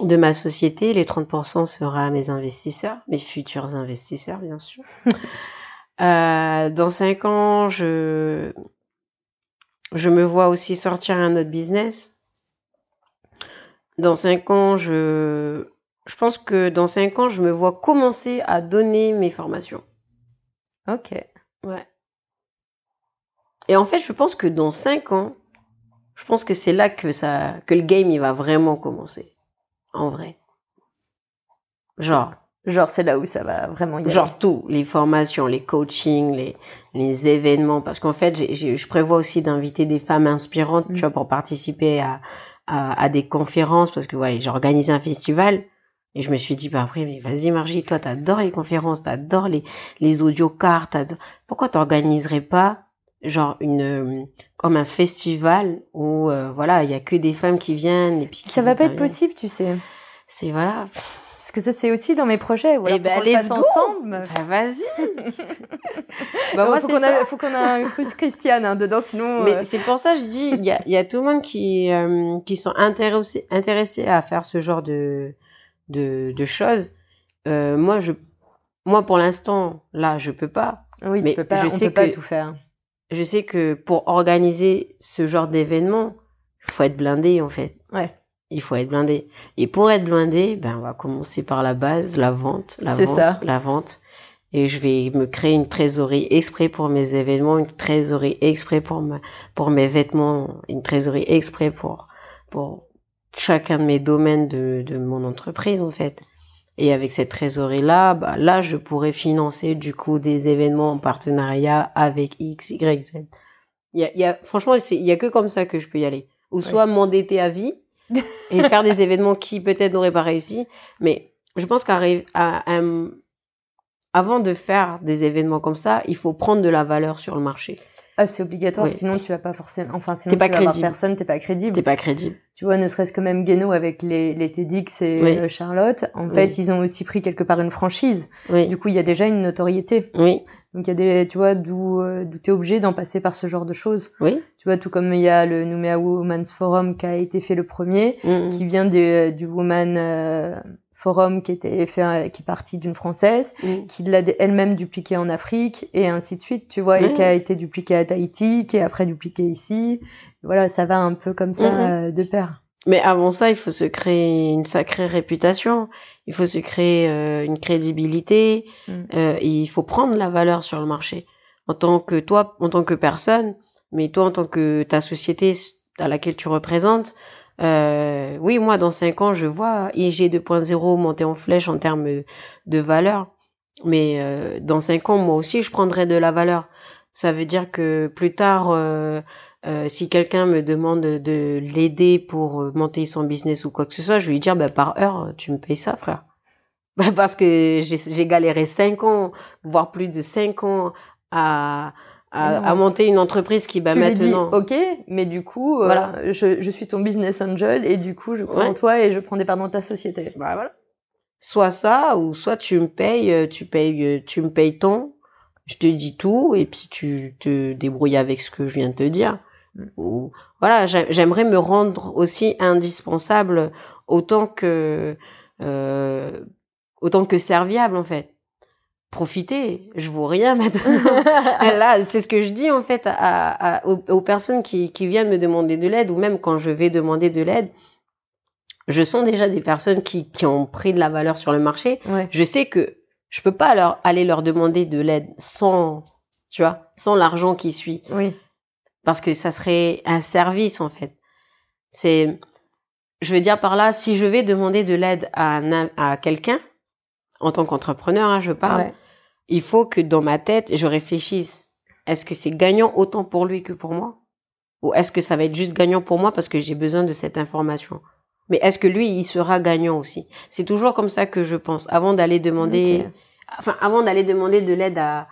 de ma société. Les 30% sera à mes investisseurs, mes futurs investisseurs, bien sûr. *laughs* Euh, dans 5 ans, je, je me vois aussi sortir un autre business. Dans 5 ans, je, je pense que dans 5 ans, je me vois commencer à donner mes formations. Ok. Ouais. Et en fait, je pense que dans 5 ans, je pense que c'est là que ça, que le game, il va vraiment commencer. En vrai. Genre, Genre, c'est là où ça va vraiment y aller. genre tout, les formations, les coachings, les, les événements. Parce qu'en fait, j'ai- j'ai- je prévois aussi d'inviter des femmes inspirantes, Mm. tu vois, pour participer à, à, à des conférences. Parce que, ouais, j'ai organisé un festival. Et je me suis dit, bah après, mais vas-y, Margie, toi, t'adores les conférences, t'adores les, les audiocartes, t'adores- pourquoi t'organiserais pas, genre, une, euh, comme un festival où, euh, voilà, il y a que des femmes qui viennent et puis Ça va pas être possible, tu sais. C'est, voilà. Parce que ça, c'est aussi dans mes projets. Ou Eh alors, ben, go. ensemble. Bah, vas-y. *laughs* Bah, moi, faut qu'on a, faut qu'on a un cruise Christiane hein, dedans, sinon. Mais euh, c'est pour ça que je dis, il y a, il y a tout le monde qui, euh, qui sont intéressés, intéressés à faire ce genre de, de, de choses. Euh, moi, je, moi, pour l'instant, là, je peux pas. oui, mais tu peux pas, je on sais peut pas que- tout faire. Je sais que pour organiser ce genre d'événement, il faut être blindé, en fait. Ouais. Il faut être blindé. Et pour être blindé, ben, on va commencer par la base, la vente, la C'est vente, ça. la vente. Et je vais me créer une trésorerie exprès pour mes événements, une trésorerie exprès pour ma, pour mes vêtements, une trésorerie exprès pour, pour chacun de mes domaines de, de mon entreprise, en fait. Et avec cette trésorerie-là, bah, là, je pourrais financer, du coup, des événements en partenariat avec X, Y, Z. Il y a, il y a, franchement, il y a que comme ça que je peux y aller. Ou soit m'endetter à vie et faire des *laughs* événements qui peut-être n'auraient pas réussi. Mais je pense qu'arrive à, un- avant de faire des événements comme ça, il faut prendre de la valeur sur le marché. Ah, c'est obligatoire, Oui. sinon tu vas pas forcément. Enfin, sinon pas tu vas avoir crédible. personne, t'es pas crédible. T'es pas crédible. Tu vois, ne serait-ce que même Guéno avec les, les TEDx et Oui. euh, Charlotte, en Oui. fait, ils ont aussi pris quelque part une franchise. Oui, Du coup, il y a déjà une notoriété. oui, Donc, il y a des, tu vois, d'où, euh, d'où t'es obligé d'en passer par ce genre de choses. oui. Tu vois, tout comme il y a le Nouméa Women's Forum qui a été fait le premier, Mm, qui vient des- du Woman euh, Forum qui était fait, qui est parti d'une française, mm. qui l'a elle-même dupliqué en Afrique et ainsi de suite, tu vois, et Ouais. qui a été dupliqué à Tahiti, qui est après dupliqué ici. Voilà, ça va un peu comme ça Mhm. euh, de pair. Mais avant ça, il faut se créer une sacrée réputation. Il faut se créer euh, une crédibilité. Mm. Euh, et il faut prendre la valeur sur le marché. En tant que toi, en tant que personne, mais toi en tant que ta société à laquelle tu représentes. Euh, oui, moi, dans cinq ans, je vois IG 2.0 monter en flèche en termes de valeur. Mais euh, dans cinq ans, moi aussi, je prendrai de la valeur. Ça veut dire que plus tard, euh, euh, si quelqu'un me demande de l'aider pour euh, monter son business ou quoi que ce soit, je vais lui dire, bah, par heure, tu me payes ça, frère. *laughs* Bah, parce que j'ai galéré cinq ans, voire plus de cinq ans à, à, Non. à monter une entreprise qui, bah, tu lui dis, maintenant. ok, mais du coup, euh, Voilà. je, je suis ton business angel et du coup, je Ouais. en toi et je prends des parts dans ta société. Bah, voilà. Soit ça, ou soit tu me payes, euh, tu payes, euh, tu me payes ton, je te dis tout, et puis tu te débrouilles avec ce que je viens de te dire. Mm. Ou, voilà, j'ai- j'aimerais me rendre aussi indispensable autant que, euh, autant que serviable, en fait. Profitez, je vaux rien *laughs* maintenant. Là, c'est ce que je dis en fait à, à, aux, personnes qui, qui viennent me demander de l'aide ou même quand je vais demander de l'aide. Je sens déjà des personnes qui, qui ont pris de la valeur sur le marché. Je sais que je peux pas leur aller leur demander de l'aide sans, tu vois, sans l'argent qui suit. Oui. Parce que ça serait un service en fait. C'est, je veux dire par là, si je vais demander de l'aide à, à quelqu'un, en tant qu'entrepreneur, hein, je parle, il faut que dans ma tête, je réfléchisse. Est-ce que c'est gagnant autant pour lui que pour moi? Ou est-ce que ça va être juste gagnant pour moi parce que j'ai besoin de cette information? Mais est-ce que lui, il sera gagnant aussi? C'est toujours comme ça que je pense. Avant d'aller demander, enfin, avant d'aller demander de l'aide à,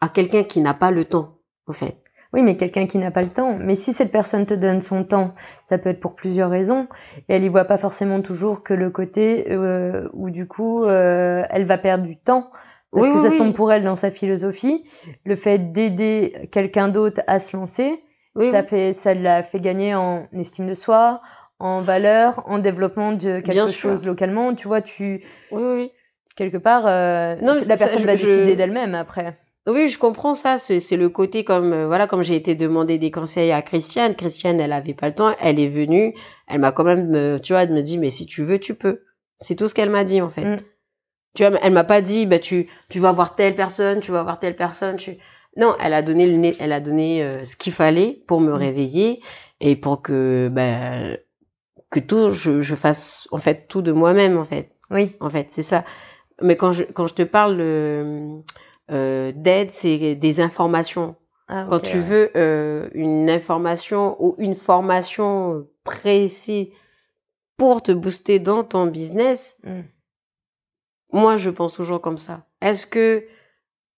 à quelqu'un qui n'a pas le temps, en fait. Oui, mais quelqu'un qui n'a pas le temps. Mais si cette personne te donne son temps, ça peut être pour plusieurs raisons. Et elle y voit pas forcément toujours que le côté euh, où du coup euh, elle va perdre du temps parce que ça se tombe pour elle dans sa philosophie. Le fait d'aider quelqu'un d'autre à se lancer, ça fait, ça l'a fait gagner en estime de soi, en valeur, en développement de quelque chose localement. Tu vois, tu, oui, oui. quelque part, euh, non, la personne va décider d'elle-même après. Oui, je comprends ça. C'est le côté comme euh, voilà, comme j'ai été demander des conseils à Christiane. Christiane, elle avait pas le temps. Elle est venue. Elle m'a quand même, euh, tu vois, elle me dit mais si tu veux, tu peux. C'est tout ce qu'elle m'a dit en fait. Mm. Tu vois, elle m'a pas dit bah tu tu vas voir telle personne, tu vas voir telle personne. Tu... Non, elle a donné le elle a donné euh, ce qu'il fallait pour me mm. réveiller et pour que bah, que tout je, je fasse en fait tout de moi-même en fait. Oui. En fait, c'est ça. Mais quand je quand je te parle euh, d'aide, c'est des informations. Ah, Quand tu veux euh, une information ou une formation précise pour te booster dans ton business, hmm. Moi je pense toujours comme ça. Est-ce que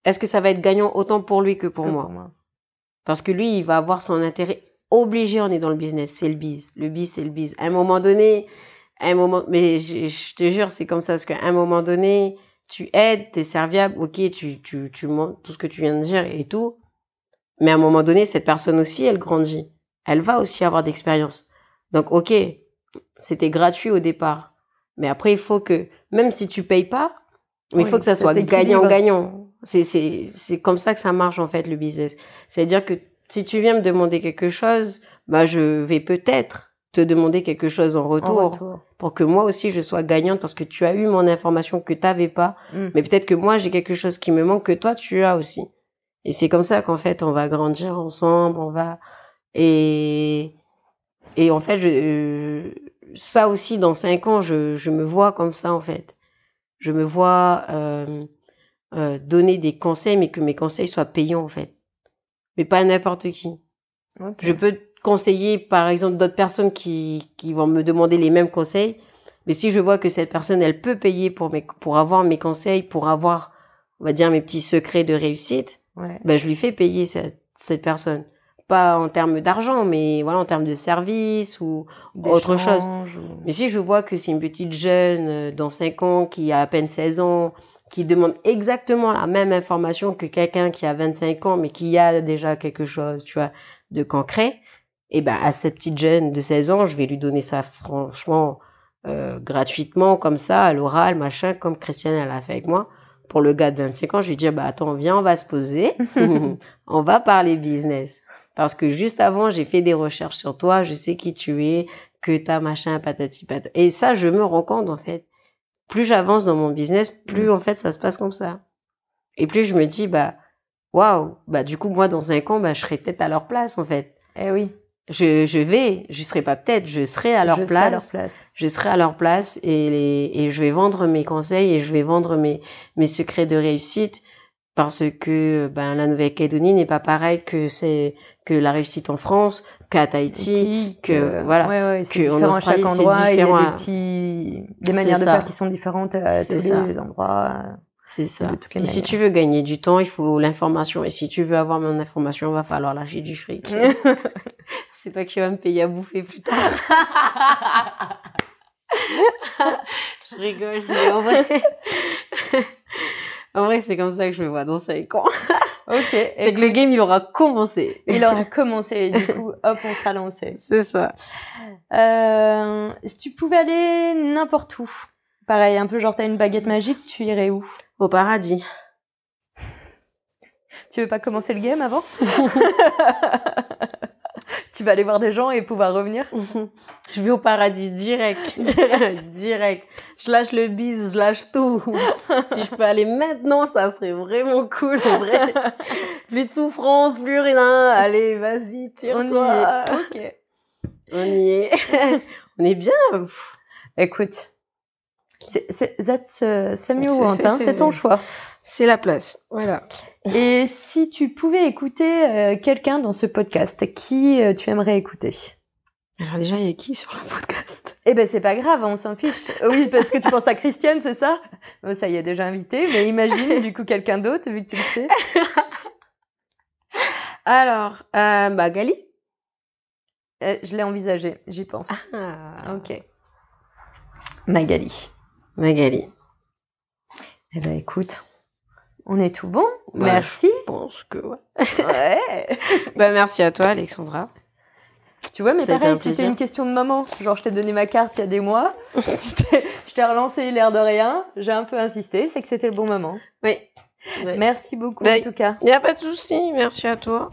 est-ce que ça va être gagnant autant pour lui que pour, moi? Parce que lui, il va avoir son intérêt obligé. On est dans le business, c'est le biz. Le biz, c'est le biz. À un moment donné, à un moment, mais je, je te jure, c'est comme ça parce qu'à un moment donné, tu aides, t'es serviable, ok, tu, tu, tu montres tout ce que tu viens de dire et tout. Mais à un moment donné, cette personne aussi, elle grandit. Elle va aussi avoir d'expérience. Donc, ok, c'était gratuit au départ. Mais après, il faut que, même si tu payes pas, mais il faut que ça, soit gagnant-gagnant. C'est, c'est, c'est comme ça que ça marche, en fait, le business. C'est-à-dire que si tu viens me demander quelque chose, bah, je vais peut-être te demander quelque chose en retour, pour que moi aussi je sois gagnante parce que tu as eu mon information que tu n'avais pas, mm. mais peut-être que moi j'ai quelque chose qui me manque que toi tu as aussi. Et c'est comme ça qu'en fait on va grandir ensemble, on va et et en fait je ça aussi dans cinq ans je je me vois comme ça en fait. Je me vois euh, euh, donner des conseils mais que mes conseils soient payants en fait. Mais pas n'importe qui. Je peux conseiller, par exemple, d'autres personnes qui, qui vont me demander les mêmes conseils. Mais si je vois que cette personne, elle peut payer pour mes, pour avoir mes conseils, pour avoir, on va dire, mes petits secrets de réussite, ben, je lui fais payer cette, cette personne. Pas en termes d'argent, mais voilà, en termes de service ou autre chose. Mais si je vois que c'est une petite jeune euh, dans 5 ans qui a à peine 16 ans, qui demande exactement la même information que quelqu'un qui a 25 ans, mais qui a déjà quelque chose, tu vois, de concret, et ben à cette petite jeune de 16 ans, je vais lui donner ça franchement euh, gratuitement comme ça à l'oral, machin, comme Christiane elle a fait avec moi. Pour le gars de 25 ans, je lui dis bah attends, viens, on va se poser, *laughs* *laughs* on va parler business. Parce que juste avant, j'ai fait des recherches sur toi, je sais qui tu es, que t'as machin, patati patata. Et ça, je me rends compte en fait. Plus j'avance dans mon business, plus en fait ça se passe comme ça. Et plus je me dis bah waouh, bah du coup moi dans 5 ans, bah je serai peut-être à leur place en fait. Eh oui je, je vais, je serai pas peut-être, je serai à leur place, à leur place. Je serai à leur place et, les, et je vais vendre mes conseils et je vais vendre mes, mes secrets de réussite parce que ben la Nouvelle-Calédonie n'est pas pareil que c'est que la réussite en France, qu'à Tahiti, que, voilà, ouais, ouais, que en Australie, chaque endroit, il y a des petits, des manières de faire qui sont différentes à tous les endroits. C'est ça. Et si tu veux gagner du temps, il faut l'information. Et si tu veux avoir mon information, il va falloir lâcher du fric. *laughs* c'est toi qui vas me payer à bouffer plus tard. *laughs* *laughs* je rigole, mais en vrai, en vrai, c'est comme ça que je me vois dans 5 ans. *laughs* Ok. C'est que le game, il aura commencé. Il aura commencé, et du coup, hop, on sera lancé. *laughs* C'est ça. Euh, si tu pouvais aller n'importe où, pareil, un peu genre t'as une baguette magique, tu irais où? Au paradis. Tu veux pas commencer le game avant? *laughs* Tu vas aller voir des gens et pouvoir revenir *laughs* Je vais au paradis direct. *laughs* direct. *laughs* direct. Je lâche le bise, je lâche tout. si je peux aller maintenant, ça serait vraiment cool, en vrai. Plus de souffrance, plus rien. Allez, vas-y, tire-toi. Ok. On y est. On est bien. Écoute, c'est, c'est, that's, uh, mieux, hein, c'est ton choix. C'est la place. Voilà. Et si tu pouvais écouter euh, quelqu'un dans ce podcast, qui euh, tu aimerais écouter? Alors déjà, il y a qui sur le podcast? Eh ben c'est pas grave, on s'en fiche. Oui, parce que tu penses à Christiane, c'est ça? Ça y est, déjà invité, mais imagine du coup quelqu'un d'autre vu que tu le sais. *laughs* Alors, euh, bah Gali? Euh, je l'ai envisagé, j'y pense. Ah. Ok. Magali. Magali. Eh ben écoute, on est tout bon. Bah, Merci. Je pense que ouais. Ouais. *laughs* bah merci à toi, Alexandra. Tu vois, mais pareil, un c'était une question de maman. Genre, je t'ai donné ma carte il y a des mois. *laughs* je t'ai- je t'ai relancé l'air de rien. J'ai un peu insisté. C'est que c'était le bon moment. Oui. Ouais. Merci beaucoup, Bah, en tout cas. Il n'y a pas de souci, merci à toi.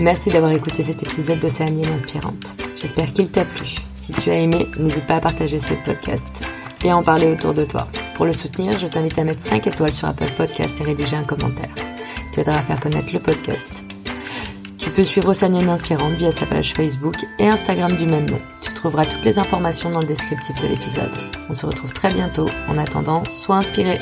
Merci d'avoir écouté cet épisode d'Océanienne Inspirante. J'espère qu'il t'a plu. Si tu as aimé, n'hésite pas à partager ce podcast et en parler autour de toi. Pour le soutenir, je t'invite à mettre 5 étoiles sur Apple Podcast et rédiger un commentaire. Tu aideras à faire connaître le podcast. Tu peux suivre Océanienne Inspirante via sa page Facebook et Instagram du même nom. Tu trouveras toutes les informations dans le descriptif de l'épisode. On se retrouve très bientôt. En attendant, sois inspiré.